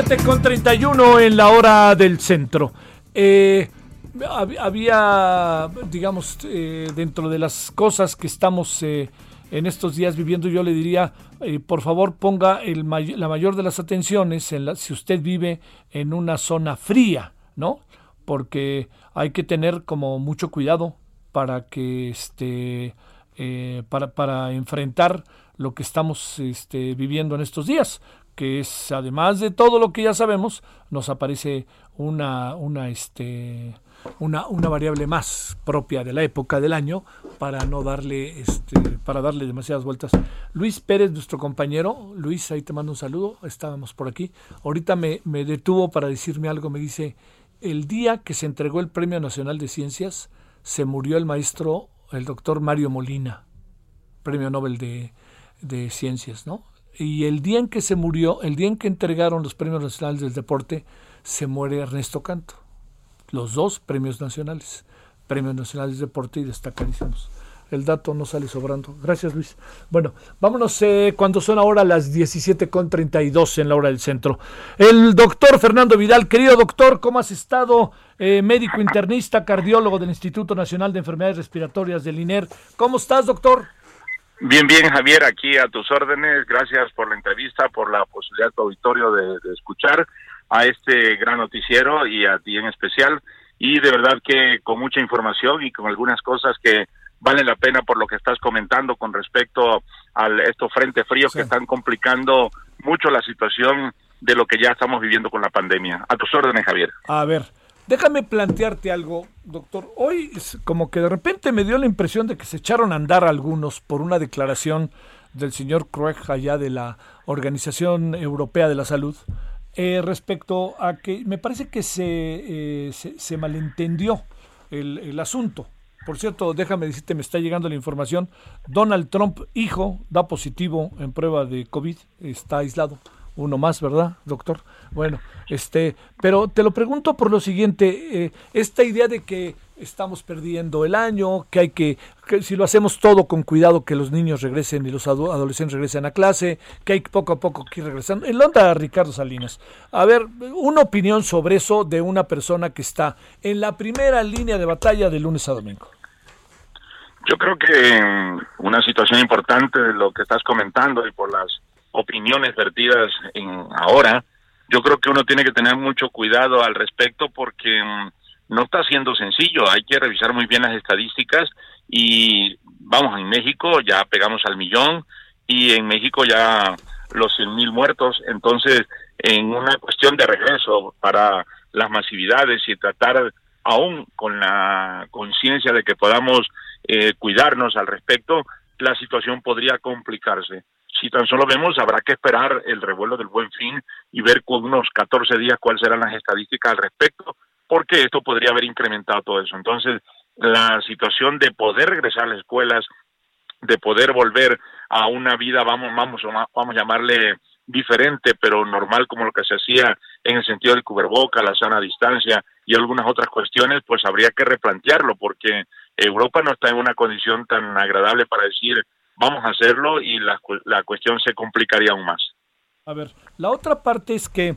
17 con 31 en la hora del centro. Eh, había, digamos, eh, dentro de las cosas que estamos eh, en estos días viviendo, yo le diría, por favor ponga la mayor de las atenciones en la, si usted vive en una zona fría, ¿no? Porque hay que tener como mucho cuidado para que este, para, para enfrentar lo que estamos este, viviendo en estos días que es además de todo lo que ya sabemos, nos aparece una, una, este, una, una variable más propia de la época del año para no darle, este, para darle demasiadas vueltas. Luis Pérez, nuestro compañero, Luis, ahí te mando un saludo, estábamos por aquí. Ahorita me, me detuvo para decirme algo, me dice, el día que se entregó el Premio Nacional de Ciencias, se murió el maestro, el doctor Mario Molina, Premio Nobel de, de Ciencias, ¿no? Y el día en que se murió, el día en que entregaron los premios nacionales del deporte, se muere Ernesto Canto. Los dos premios nacionales, premios nacionales de deporte y destacadísimos. El dato no sale sobrando. Gracias, Luis. Bueno, vámonos eh, cuando son ahora las 17.32 en la hora del centro. El doctor Fernando Vidal, querido doctor, ¿cómo has estado? Eh, médico internista, cardiólogo del Instituto Nacional de Enfermedades Respiratorias del INER. ¿Cómo estás, doctor? Bien, bien, Javier, aquí a tus órdenes. Gracias por la entrevista, por la posibilidad tu auditorio de, escuchar a este gran noticiero y a ti en especial. Y de verdad que con mucha información y con algunas cosas que valen la pena por lo que estás comentando con respecto a estos frente fríos que están complicando mucho la situación de lo que ya estamos viviendo con la pandemia. A tus órdenes, Javier. A ver, déjame plantearte algo, doctor. Hoy como que de repente me dio la impresión de que se echaron a andar algunos por una declaración del señor Crueg allá de la Organización Europea de la Salud eh, respecto a que me parece que se, eh, se, malentendió el, el asunto. Por cierto, déjame decirte, me está llegando la información. Donald Trump, hijo, da positivo en prueba de COVID, está aislado. Uno más, ¿verdad, doctor? Bueno, este, pero te lo pregunto por lo siguiente, eh, esta idea de que estamos perdiendo el año, que hay que, que, si lo hacemos todo con cuidado, que los niños regresen y los adolescentes regresen a clase, que hay poco a poco que ir regresando. En onda, Ricardo Salinas. A ver, una opinión sobre eso de una persona que está en la primera línea de batalla de lunes a domingo. Yo creo que una situación importante de lo que estás comentando y por las opiniones vertidas en ahora, yo creo que uno tiene que tener mucho cuidado al respecto porque no está siendo sencillo, hay que revisar muy bien las estadísticas y vamos, en México ya pegamos al millón y en México ya los 100 mil muertos, entonces en una cuestión de regreso para las masividades y tratar aún con la conciencia de que podamos eh, cuidarnos al respecto, la situación podría complicarse. Si tan solo vemos, habrá que esperar el revuelo del buen fin y ver con unos 14 días cuáles serán las estadísticas al respecto, porque esto podría haber incrementado todo eso. Entonces, la situación de poder regresar a las escuelas, de poder volver a una vida, vamos, vamos, vamos a llamarle diferente, pero normal como lo que se hacía en el sentido del cuberboca, la sana distancia y algunas otras cuestiones, pues habría que replantearlo porque Europa no está en una condición tan agradable para decir vamos a hacerlo y la, la cuestión se complicaría aún más. A ver, la otra parte es que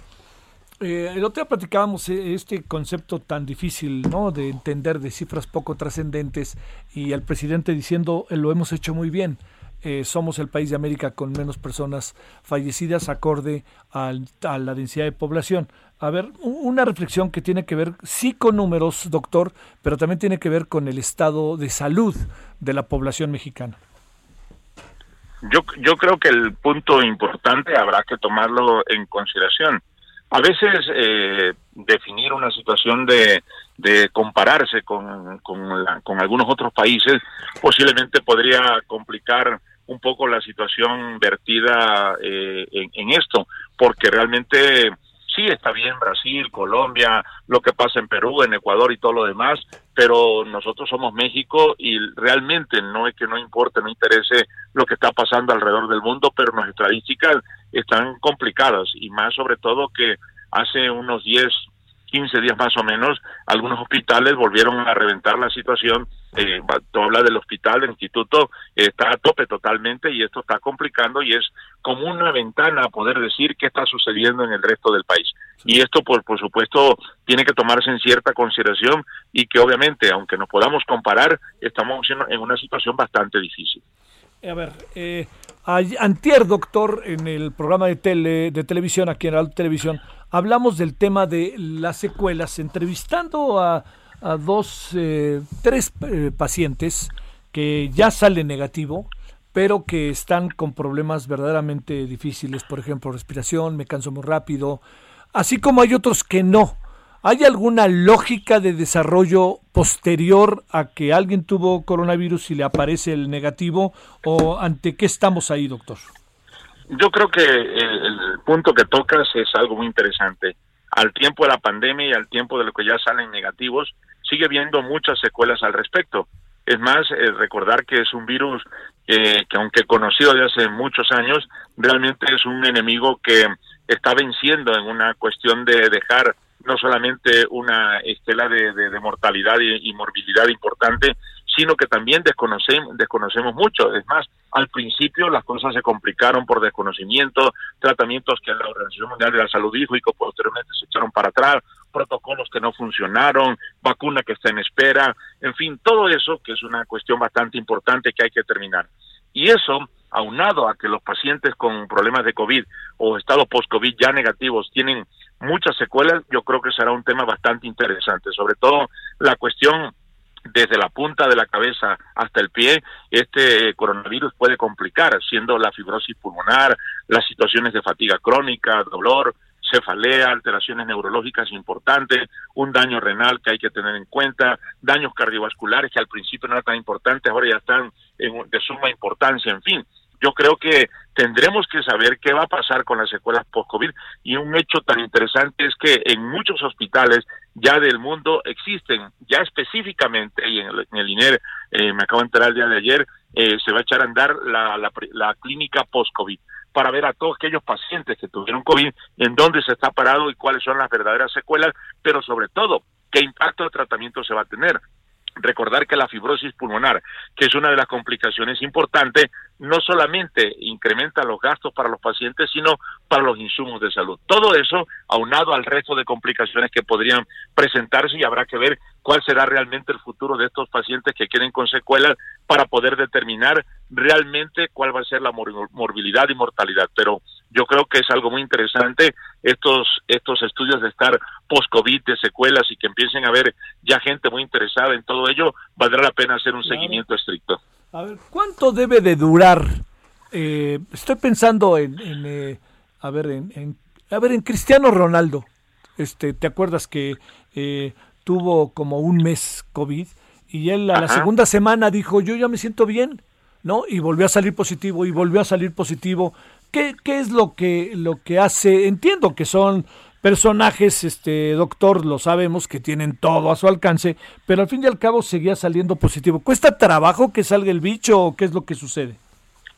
eh, el otro día platicábamos eh, este concepto tan difícil, ¿no? De entender de cifras poco trascendentes y al presidente diciendo lo hemos hecho muy bien. Eh, somos el país de América con menos personas fallecidas acorde a la densidad de población. A ver, una reflexión que tiene que ver, sí con números, doctor, pero también tiene que ver con el estado de salud de la población mexicana. Yo, yo creo que el punto importante habrá que tomarlo en consideración. A veces eh, definir una situación de, de compararse con, con, algunos otros países posiblemente podría complicar un poco la situación vertida eh, en, esto, porque realmente sí está bien Brasil, Colombia, lo que pasa en Perú, en Ecuador y todo lo demás, pero nosotros somos México y realmente no es que no importe, no interese lo que está pasando alrededor del mundo, pero nuestras estadísticas están complicadas y más sobre todo que hace unos 10, 15 días más o menos, algunos hospitales volvieron a reventar la situación. Eh, tú hablas del hospital, del instituto, está a tope totalmente y esto está complicando y es como una ventana a poder decir qué está sucediendo en el resto del país. Y esto, por, por supuesto, tiene que tomarse en cierta consideración y que obviamente, aunque nos podamos comparar, estamos en una situación bastante difícil. A ver, eh, antier, doctor, en el programa de, tele, de televisión, aquí en la televisión, hablamos del tema de las secuelas, entrevistando a, dos, eh, tres eh, pacientes que ya salen negativo, pero que están con problemas verdaderamente difíciles, por ejemplo, respiración, me canso muy rápido, así como hay otros que no. ¿Hay alguna lógica de desarrollo posterior a que alguien tuvo coronavirus y le aparece el negativo o ante qué estamos ahí, doctor? Yo creo que el, punto que tocas es algo muy interesante. Al tiempo de la pandemia y al tiempo de lo que ya salen negativos, sigue habiendo muchas secuelas al respecto. Es más, eh, recordar que es un virus que aunque conocido de hace muchos años, realmente es un enemigo que está venciendo en una cuestión de dejar no solamente una estela de, de, mortalidad y, morbilidad importante, sino que también desconocemos, desconocemos mucho. Es más, al principio las cosas se complicaron por desconocimiento, tratamientos que la Organización Mundial de la Salud dijo y que posteriormente se echaron para atrás, protocolos que no funcionaron, vacuna que está en espera, en fin, todo eso que es una cuestión bastante importante que hay que terminar. Y eso, aunado a que los pacientes con problemas de COVID o estados post-COVID ya negativos tienen muchas secuelas, yo creo que será un tema bastante interesante, sobre todo la cuestión desde la punta de la cabeza hasta el pie, este coronavirus puede complicar, siendo la fibrosis pulmonar, las situaciones de fatiga crónica, dolor, cefalea, alteraciones neurológicas importantes, un daño renal que hay que tener en cuenta, daños cardiovasculares que al principio no eran tan importantes, ahora ya están en, de suma importancia, en fin. Yo creo que tendremos que saber qué va a pasar con las secuelas post-COVID y un hecho tan interesante es que en muchos hospitales ya del mundo existen, ya específicamente, y en el, INER eh, me acabo de enterar el día de ayer, eh, se va a echar a andar la, la, la clínica post-COVID para ver a todos aquellos pacientes que tuvieron COVID, en dónde se está parado y cuáles son las verdaderas secuelas, pero sobre todo, qué impacto de tratamiento se va a tener. Recordar que la fibrosis pulmonar, que es una de las complicaciones importantes, no solamente incrementa los gastos para los pacientes, sino para los insumos de salud. Todo eso aunado al resto de complicaciones que podrían presentarse y habrá que ver cuál será realmente el futuro de estos pacientes que queden con secuelas para poder determinar realmente cuál va a ser la morbilidad y mortalidad. Pero yo creo que es algo muy interesante estos estos estudios de estar post-COVID, de secuelas y que empiecen a ver ya gente muy interesada en todo ello, valdrá la pena hacer un seguimiento estricto. A ver, ¿cuánto debe de durar? Eh, estoy pensando en, eh, a ver, en, a ver, en Cristiano Ronaldo. Este, ¿te acuerdas que eh, tuvo como un mes COVID y él a la segunda semana dijo, yo ya me siento bien, ¿no? Y volvió a salir positivo y volvió a salir positivo. ¿Qué, qué es lo que, lo que hace? Entiendo que son personajes, este doctor, lo sabemos, que tienen todo a su alcance, pero al fin y al cabo seguía saliendo positivo. ¿Cuesta trabajo que salga el bicho o qué es lo que sucede?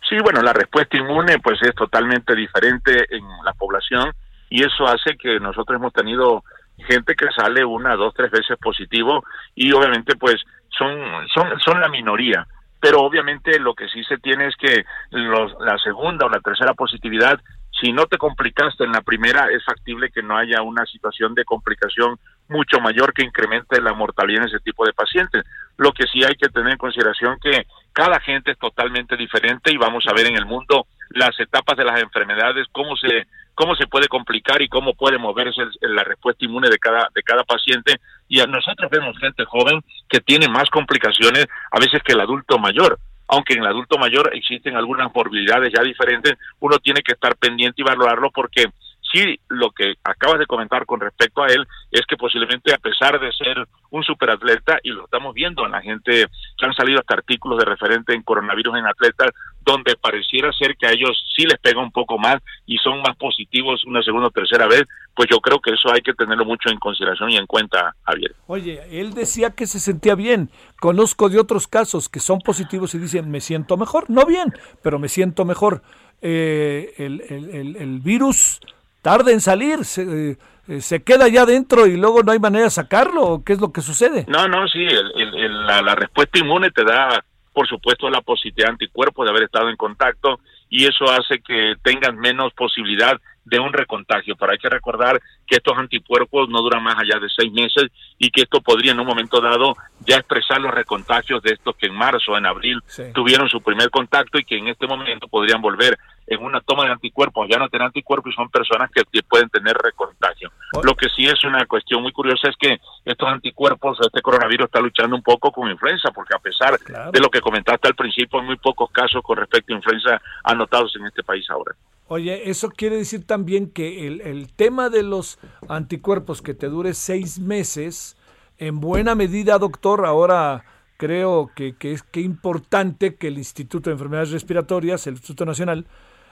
Sí, bueno, la respuesta inmune pues es totalmente diferente en la población y eso hace que nosotros hemos tenido gente que sale una, dos, tres veces positivo y obviamente pues son, son, son la minoría. Pero obviamente lo que sí se tiene es que los, la segunda o la tercera positividad si no te complicaste en la primera, es factible que no haya una situación de complicación mucho mayor que incremente la mortalidad en ese tipo de pacientes. Lo que sí hay que tener en consideración que cada gente es totalmente diferente y vamos a ver en el mundo las etapas de las enfermedades, cómo se cómo se puede complicar y cómo puede moverse la respuesta inmune de cada de cada paciente. Y a nosotros vemos gente joven que tiene más complicaciones a veces que el adulto mayor. Aunque en el adulto mayor existen algunas morbilidades ya diferentes, uno tiene que estar pendiente y valorarlo porque sí lo que acabas de comentar con respecto a él es que posiblemente a pesar de ser un superatleta y lo estamos viendo en la gente que han salido hasta artículos de referente en coronavirus en atletas donde pareciera ser que a ellos sí les pega un poco más y son más positivos una segunda o tercera vez, pues yo creo que eso hay que tenerlo mucho en consideración y en cuenta, Javier. Oye, él decía que se sentía bien. Conozco de otros casos que son positivos y dicen, me siento mejor. No bien, pero me siento mejor. Eh, el, virus tarda en salir, se, eh, se, queda ya dentro y luego no hay manera de sacarlo. ¿Qué es lo que sucede? No, no, sí, la, la respuesta inmune te da por supuesto, la positividad de anticuerpos de haber estado en contacto y eso hace que tengan menos posibilidad de un recontagio. Pero hay que recordar que estos anticuerpos no duran más allá de seis meses y que esto podría en un momento dado ya expresar los recontagios de estos que en marzo, en abril tuvieron su primer contacto y que en este momento podrían volver en una toma de anticuerpos, ya no tener anticuerpos y son personas que pueden tener recontagio. Lo que sí es una cuestión muy curiosa es que estos anticuerpos, este coronavirus está luchando un poco con influenza, porque a pesar de lo que comentaste al principio, hay muy pocos casos con respecto a influenza anotados en este país ahora. Oye, eso quiere decir también que el, el tema de los anticuerpos que te dure seis meses, en buena medida, doctor, ahora creo que, que es que importante que el Instituto de Enfermedades Respiratorias, el Instituto Nacional,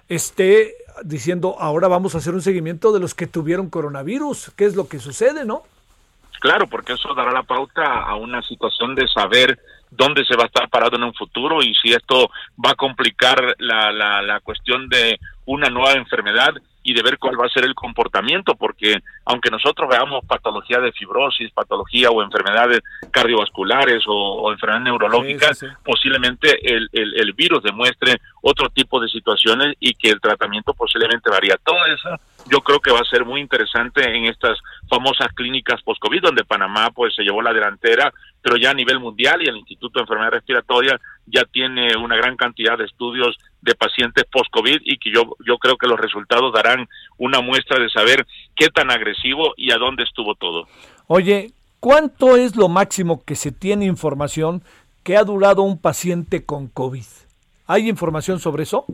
esté diciendo ahora vamos a hacer un seguimiento de los que tuvieron coronavirus, qué es lo que sucede, ¿no? Claro, porque eso dará la pauta a una situación de saber dónde se va a estar parado en un futuro y si esto va a complicar la, la, la cuestión de una nueva enfermedad y de ver cuál va a ser el comportamiento, porque aunque nosotros veamos patología de fibrosis, patología o enfermedades cardiovasculares o, enfermedades neurológicas, posiblemente el, el, virus demuestre otro tipo de situaciones y que el tratamiento posiblemente varía. Todo eso yo creo que va a ser muy interesante en estas famosas clínicas post-COVID, donde Panamá pues se llevó la delantera, pero ya a nivel mundial y el Instituto de Enfermedades Respiratorias ya tiene una gran cantidad de estudios de pacientes post-COVID y que yo, yo creo que los resultados darán una muestra de saber qué tan agresivo y a dónde estuvo todo. Oye, ¿cuánto es lo máximo que se tiene información que ha durado un paciente con COVID? ¿Hay información sobre eso?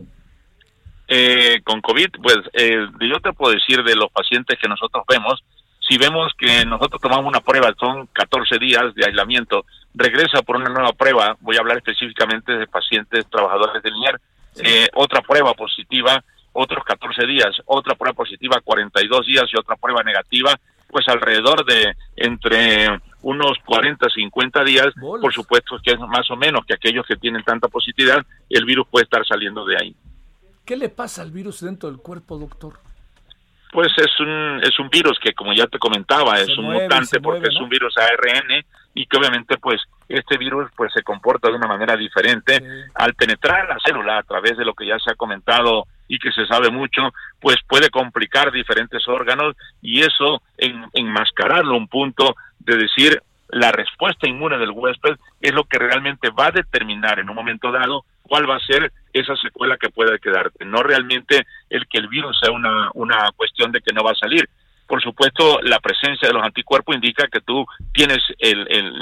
Eh, con COVID, pues eh, yo te puedo decir de los pacientes que nosotros vemos, si vemos que nosotros tomamos una prueba, son 14 días de aislamiento, regresa por una nueva prueba, voy a hablar específicamente de pacientes trabajadores del INER, eh, otra prueba positiva, otros 14 días, otra prueba positiva 42 días y otra prueba negativa, pues alrededor de entre unos 40, 50 días, por supuesto que es más o menos que aquellos que tienen tanta positividad, el virus puede estar saliendo de ahí. ¿Qué le pasa al virus dentro del cuerpo, doctor? Pues es un, es un virus que, como ya te comentaba, es un mutante porque es un virus ARN y que obviamente pues este virus pues se comporta de una manera diferente al penetrar la célula a través de lo que ya se ha comentado y que se sabe mucho, pues puede complicar diferentes órganos y eso en, enmascararlo un punto de decir la respuesta inmune del huésped es lo que realmente va a determinar en un momento dado cuál va a ser esa secuela que puede quedarte, no realmente el que el virus sea una, una cuestión de que no va a salir. Por supuesto, la presencia de los anticuerpos indica que tú tienes el, el,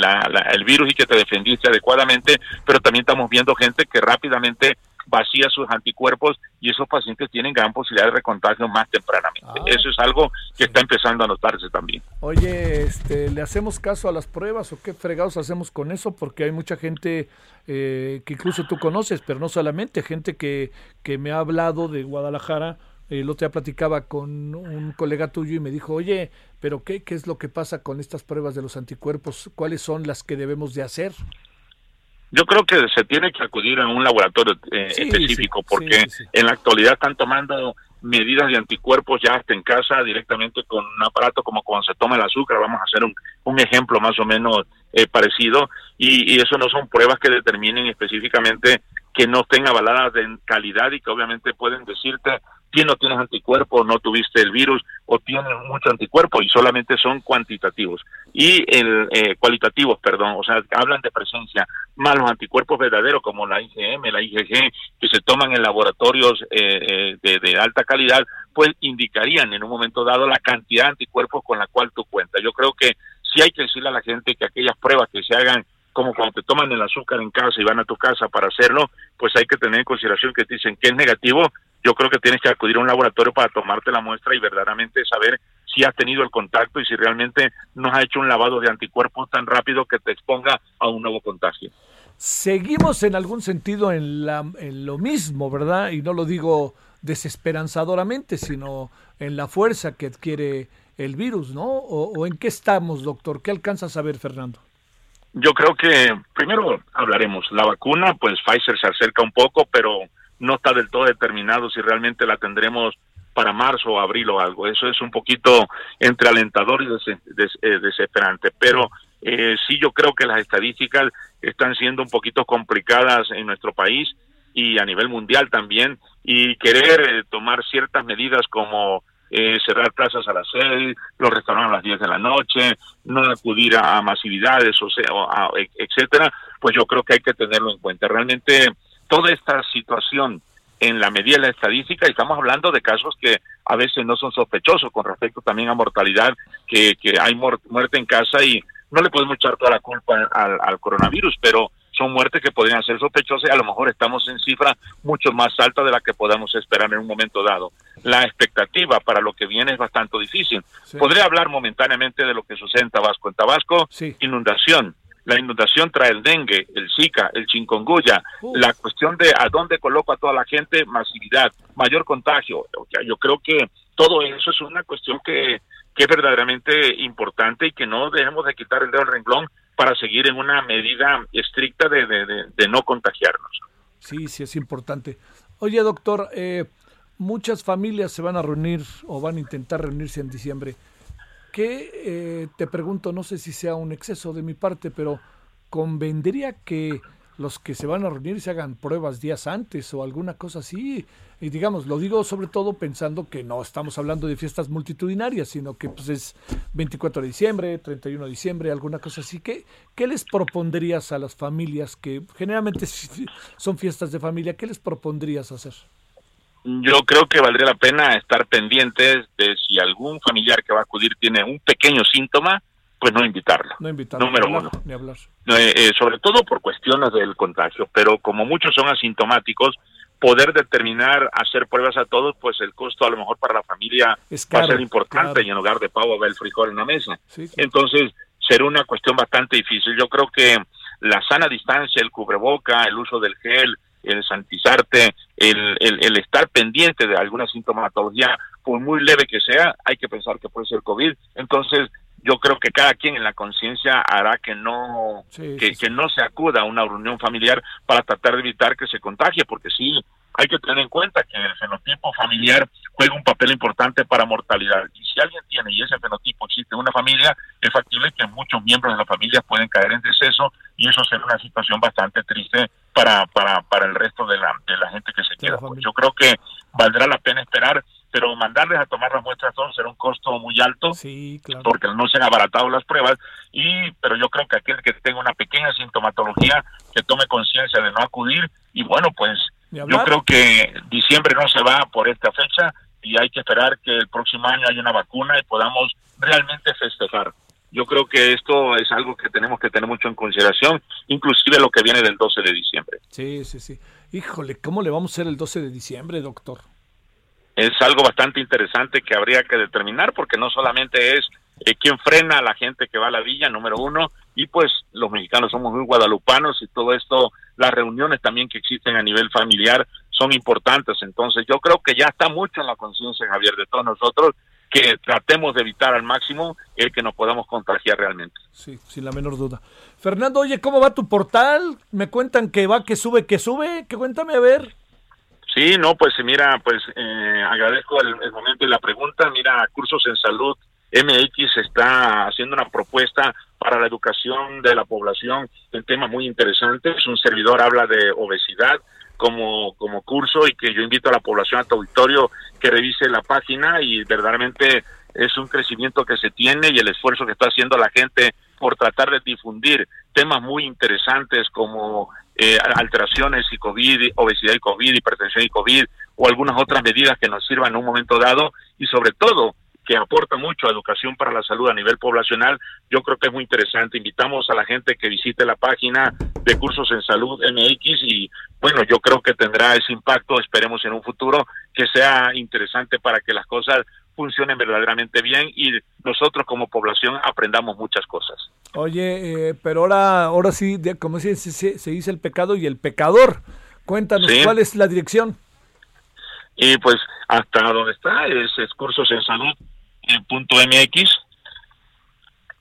el virus y que te defendiste adecuadamente, pero también estamos viendo gente que rápidamente vacía sus anticuerpos y esos pacientes tienen gran posibilidad de recontagio más tempranamente. Ah. Eso es algo que está empezando a notarse también. Oye, este, ¿le hacemos caso a las pruebas o qué fregados hacemos con eso? Porque hay mucha gente eh, que incluso tú conoces, pero no solamente, gente que, que me ha hablado de Guadalajara. El otro día platicaba con un colega tuyo y me dijo, oye, pero qué, ¿qué es lo que pasa con estas pruebas de los anticuerpos? ¿Cuáles son las que debemos de hacer? Yo creo que se tiene que acudir a un laboratorio eh, específico porque en la actualidad están tomando medidas de anticuerpos ya hasta en casa directamente con un aparato como cuando se toma el azúcar, vamos a hacer un, un ejemplo más o menos eh, parecido. Y, y, eso no son pruebas que determinen específicamente que no estén avaladas en calidad y que obviamente pueden decirte si no tienes anticuerpos, no tuviste el virus o tienes mucho anticuerpo y solamente son cuantitativos y el eh, cualitativos, perdón, o sea, hablan de presencia, más los anticuerpos verdaderos como la IgM, la IgG, que se toman en laboratorios eh, eh, de, alta calidad, pues indicarían en un momento dado la cantidad de anticuerpos con la cual tú cuentas. Yo creo que sí hay que decirle a la gente que aquellas pruebas que se hagan como cuando te toman el azúcar en casa y van a tu casa para hacerlo, pues hay que tener en consideración que te dicen que es negativo, yo creo que tienes que acudir a un laboratorio para tomarte la muestra y verdaderamente saber si has tenido el contacto y si realmente no has hecho un lavado de anticuerpos tan rápido que te exponga a un nuevo contagio. Seguimos en algún sentido en, la, en lo mismo, ¿verdad? Y no lo digo desesperanzadoramente, sino en la fuerza que adquiere el virus, ¿no? ¿O, o en qué estamos, doctor? ¿Qué alcanzas a ver, Fernando? Yo creo que primero hablaremos. La vacuna, pues Pfizer se acerca un poco, pero no está del todo determinado si realmente la tendremos para marzo o abril o algo. Eso es un poquito entre alentador y eh, desesperante. Pero eh, sí yo creo que las estadísticas están siendo un poquito complicadas en nuestro país y a nivel mundial también. Y querer eh, tomar ciertas medidas como eh, cerrar plazas a las seis, los restaurantes a las diez de la noche, no acudir a, masividades, o sea, e, etcétera, pues yo creo que hay que tenerlo en cuenta. Realmente toda esta situación en la medida de la estadística, estamos hablando de casos que a veces no son sospechosos con respecto también a mortalidad, que, que hay muerte en casa y no le podemos echar toda la culpa al, al coronavirus, pero son muertes que podrían ser sospechosas y a lo mejor estamos en cifras mucho más altas de las que podamos esperar en un momento dado. La expectativa para lo que viene es bastante difícil. Podría hablar momentáneamente de lo que sucede en Tabasco. En Tabasco, inundación. La inundación trae el dengue, el zika, el chikungunya, la cuestión de a dónde coloca a toda la gente, masividad, mayor contagio. Yo creo que todo eso es una cuestión que, que es verdaderamente importante y que no debemos de quitar el dedo al renglón para seguir en una medida estricta de, de, no contagiarnos. Sí, sí, es importante. Oye, doctor, eh, muchas familias se van a reunir o van a intentar reunirse en diciembre. ¿Qué, eh, te pregunto, no sé si sea un exceso de mi parte, pero convendría que los que se van a reunir se hagan pruebas días antes o alguna cosa así. Y digamos, lo digo sobre todo pensando que no estamos hablando de fiestas multitudinarias, sino que pues es 24 de diciembre, 31 de diciembre, alguna cosa así. ¿Qué, qué les propondrías a las familias que generalmente son fiestas de familia? ¿Qué les propondrías hacer? Yo creo que valdría la pena estar pendientes de si algún familiar que va a acudir tiene un pequeño síntoma, pues no invitarlo. No invitarlo. Número uno. Eh, eh, sobre todo por cuestiones del contagio, pero como muchos son asintomáticos, poder determinar hacer pruebas a todos, pues el costo a lo mejor para la familia va a ser importante y en lugar de pavo va el frijol en la mesa. Entonces, será una cuestión bastante difícil. Yo creo que la sana distancia, el cubreboca, el uso del gel, el sanitizarte, el, el, estar pendiente de alguna sintomatología, por muy leve que sea, hay que pensar que puede ser COVID. Entonces, yo creo que cada quien en la conciencia hará que no que, que, no se acuda a una reunión familiar para tratar de evitar que se contagie, porque sí hay que tener en cuenta que el fenotipo familiar juega un papel importante para mortalidad. Y si alguien tiene y ese fenotipo existe en una familia, es factible que muchos miembros de la familia pueden caer en deceso y eso será una situación bastante triste para, para, para el resto de la, de la gente que se queda. Yo creo que valdrá la pena esperar pero mandarles a tomar las muestras todos será un costo muy alto sí, claro. porque no se han abaratado las pruebas y pero yo creo que aquel que tenga una pequeña sintomatología que tome conciencia de no acudir y bueno pues yo creo que diciembre no se va por esta fecha y hay que esperar que el próximo año haya una vacuna y podamos realmente festejar. Yo creo que esto es algo que tenemos que tener mucho en consideración, inclusive lo que viene del 12 de diciembre. Sí, sí, sí. Híjole, ¿cómo le vamos a hacer el 12 de diciembre, doctor? es algo bastante interesante que habría que determinar porque no solamente es eh, quién frena a la gente que va a la villa, número uno, y pues los mexicanos somos muy guadalupanos y todo esto, las reuniones también que existen a nivel familiar son importantes. Entonces yo creo que ya está mucho en la conciencia, Javier, de todos nosotros que tratemos de evitar al máximo el que nos podamos contagiar realmente. Sí, sin la menor duda. Fernando, oye, ¿cómo va tu portal? Me cuentan que va, que sube, que sube. Que cuéntame a ver. Sí, no, pues mira, pues eh, agradezco el, momento y la pregunta. Mira, Cursos en Salud MX está haciendo una propuesta para la educación de la población, un tema muy interesante. Es un servidor habla de obesidad como, como curso y que yo invito a la población, a tu auditorio, que revise la página y verdaderamente es un crecimiento que se tiene y el esfuerzo que está haciendo la gente por tratar de difundir temas muy interesantes como eh, alteraciones y COVID, obesidad y COVID, hipertensión y COVID, o algunas otras medidas que nos sirvan en un momento dado, y sobre todo que aporta mucho a educación para la salud a nivel poblacional, yo creo que es muy interesante. Invitamos a la gente que visite la página de Cursos en Salud MX y bueno, yo creo que tendrá ese impacto, esperemos en un futuro que sea interesante para que las cosas funcionen verdaderamente bien y nosotros como población aprendamos muchas cosas. Oye, eh, pero ahora, ahora sí, como se, se, dice el pecado y el pecador. Cuéntanos cuál es la dirección. Y pues hasta donde está es, cursos en salud punto mx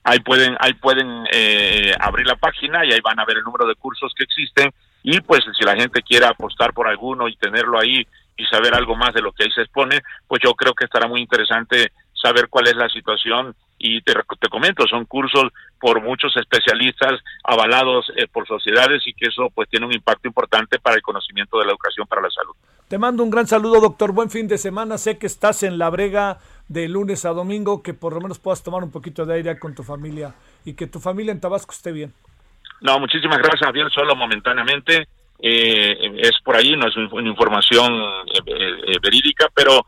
ahí pueden ahí pueden eh, abrir la página y ahí van a ver el número de cursos que existen y pues si la gente quiere apostar por alguno y tenerlo ahí y saber algo más de lo que ahí se expone, pues yo creo que estará muy interesante saber cuál es la situación y te, te comento, son cursos por muchos especialistas avalados eh, por sociedades y que eso pues tiene un impacto importante para el conocimiento de la educación para la salud. Te mando un gran saludo, doctor. Buen fin de semana. Sé que estás en la brega de lunes a domingo, que por lo menos puedas tomar un poquito de aire con tu familia y que tu familia en Tabasco esté bien. No, muchísimas gracias, Javier. Solo momentáneamente eh, es por ahí, no es una información eh, eh, verídica, pero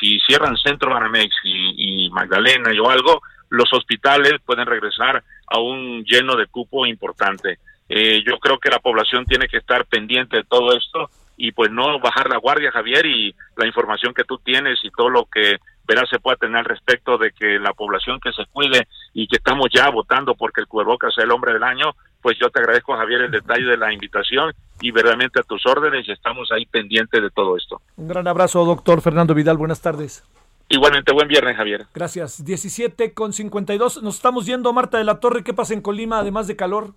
si cierran Centro Banamex y, Magdalena y o algo, los hospitales pueden regresar a un lleno de cupo importante. yo creo que la población tiene que estar pendiente de todo esto y pues no bajar la guardia, Javier, y la información que tú tienes y todo lo que verás se puede tener al respecto de que la población que se cuide y que estamos ya votando porque el cubrebocas sea el hombre del año, pues yo te agradezco, Javier, el detalle de la invitación y verdaderamente a tus órdenes y estamos ahí pendientes de todo esto. Un gran abrazo, doctor Fernando Vidal. Buenas tardes. Igualmente, buen viernes, Javier. Gracias. 17 con 52. Nos estamos yendo, Marta de la Torre. ¿Qué pasa en Colima, además de calor?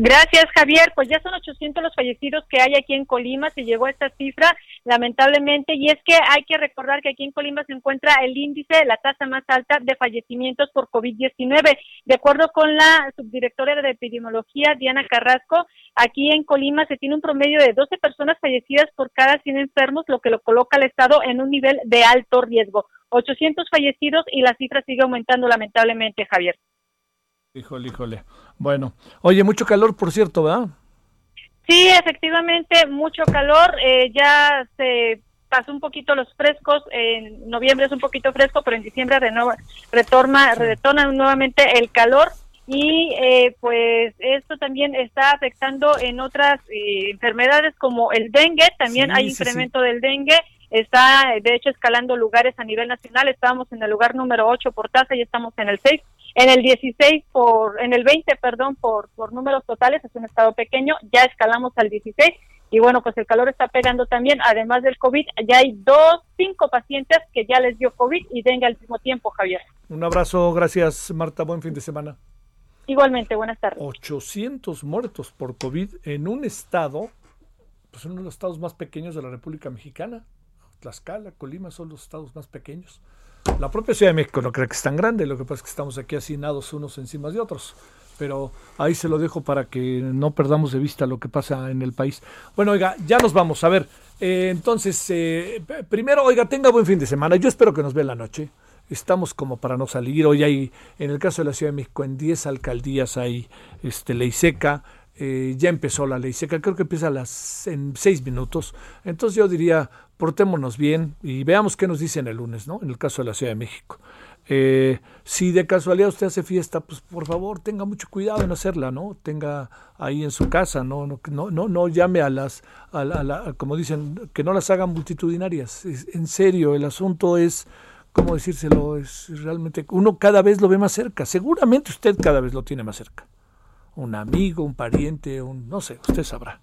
Gracias, Javier. Pues ya son 800 los fallecidos que hay aquí en Colima. Se llegó a esta cifra, lamentablemente. Y es que hay que recordar que aquí en Colima se encuentra el índice, la tasa más alta de fallecimientos por COVID-19. De acuerdo con la subdirectora de epidemiología, Diana Carrasco, aquí en Colima se tiene un promedio de 12 personas fallecidas por cada 100 enfermos, lo que lo coloca al Estado en un nivel de alto riesgo. 800 fallecidos y la cifra sigue aumentando, lamentablemente, Javier. Híjole, híjole. Bueno, oye, mucho calor, por cierto, ¿verdad? Sí, efectivamente, mucho calor. Eh, ya se pasó un poquito los frescos. En noviembre es un poquito fresco, pero en diciembre retorna, retorna nuevamente el calor. y eh, pues esto también está afectando en otras eh, enfermedades como el dengue, también hay incremento del dengue, está de hecho escalando lugares a nivel nacional, estábamos en el lugar número 8 por tasa y estamos en el 6, en el 16 por, en el 20, perdón, por, por números totales, es un estado pequeño, ya escalamos al 16 y bueno, pues el calor está pegando también, además del COVID, ya hay dos, cinco pacientes que ya les dio COVID y dengue al mismo tiempo, Javier. Un abrazo, gracias Marta, buen fin de semana. Igualmente, buenas tardes. 800 muertos por COVID en un estado, pues uno de los estados más pequeños de la República Mexicana. Tlaxcala, Colima son los estados más pequeños. La propia Ciudad de México no creo que es tan grande, lo que pasa es que estamos aquí hacinados unos encima de otros. Pero ahí se lo dejo para que no perdamos de vista lo que pasa en el país. Bueno, oiga, ya nos vamos. A ver, eh, entonces, eh, primero, oiga, tenga buen fin de semana. Yo espero que nos vea la noche estamos como para no salir. Hoy hay, en el caso de la Ciudad de México, en 10 alcaldías hay este, ley seca. Eh, ya empezó la ley seca, creo que empieza las, en seis minutos. Entonces yo diría, portémonos bien y veamos qué nos dicen el lunes, ¿no? En el caso de la Ciudad de México. Eh, si de casualidad usted hace fiesta, pues por favor tenga mucho cuidado en hacerla, ¿no? Tenga ahí en su casa, no, no, no, no, llame a las, a, como dicen, que no las hagan multitudinarias. En serio, el asunto es ¿cómo decírselo? Es realmente, uno cada vez lo ve más cerca. Seguramente usted cada vez lo tiene más cerca. Un amigo, un pariente, un, no sé, usted sabrá.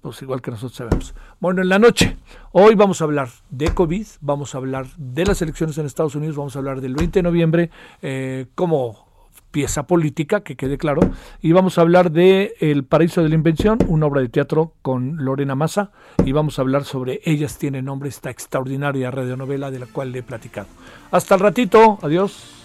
Pues igual que nosotros sabemos. Bueno, en la noche, hoy vamos a hablar de COVID, vamos a hablar de las elecciones en Estados Unidos, vamos a hablar del 20 de noviembre, eh, cómo pieza política, que quede claro, y vamos a hablar de El Paraíso de la Invención, una obra de teatro con Lorena Massa, y vamos a hablar sobre Ellas tienen nombre, esta extraordinaria radionovela de la cual le he platicado. Hasta el ratito, adiós.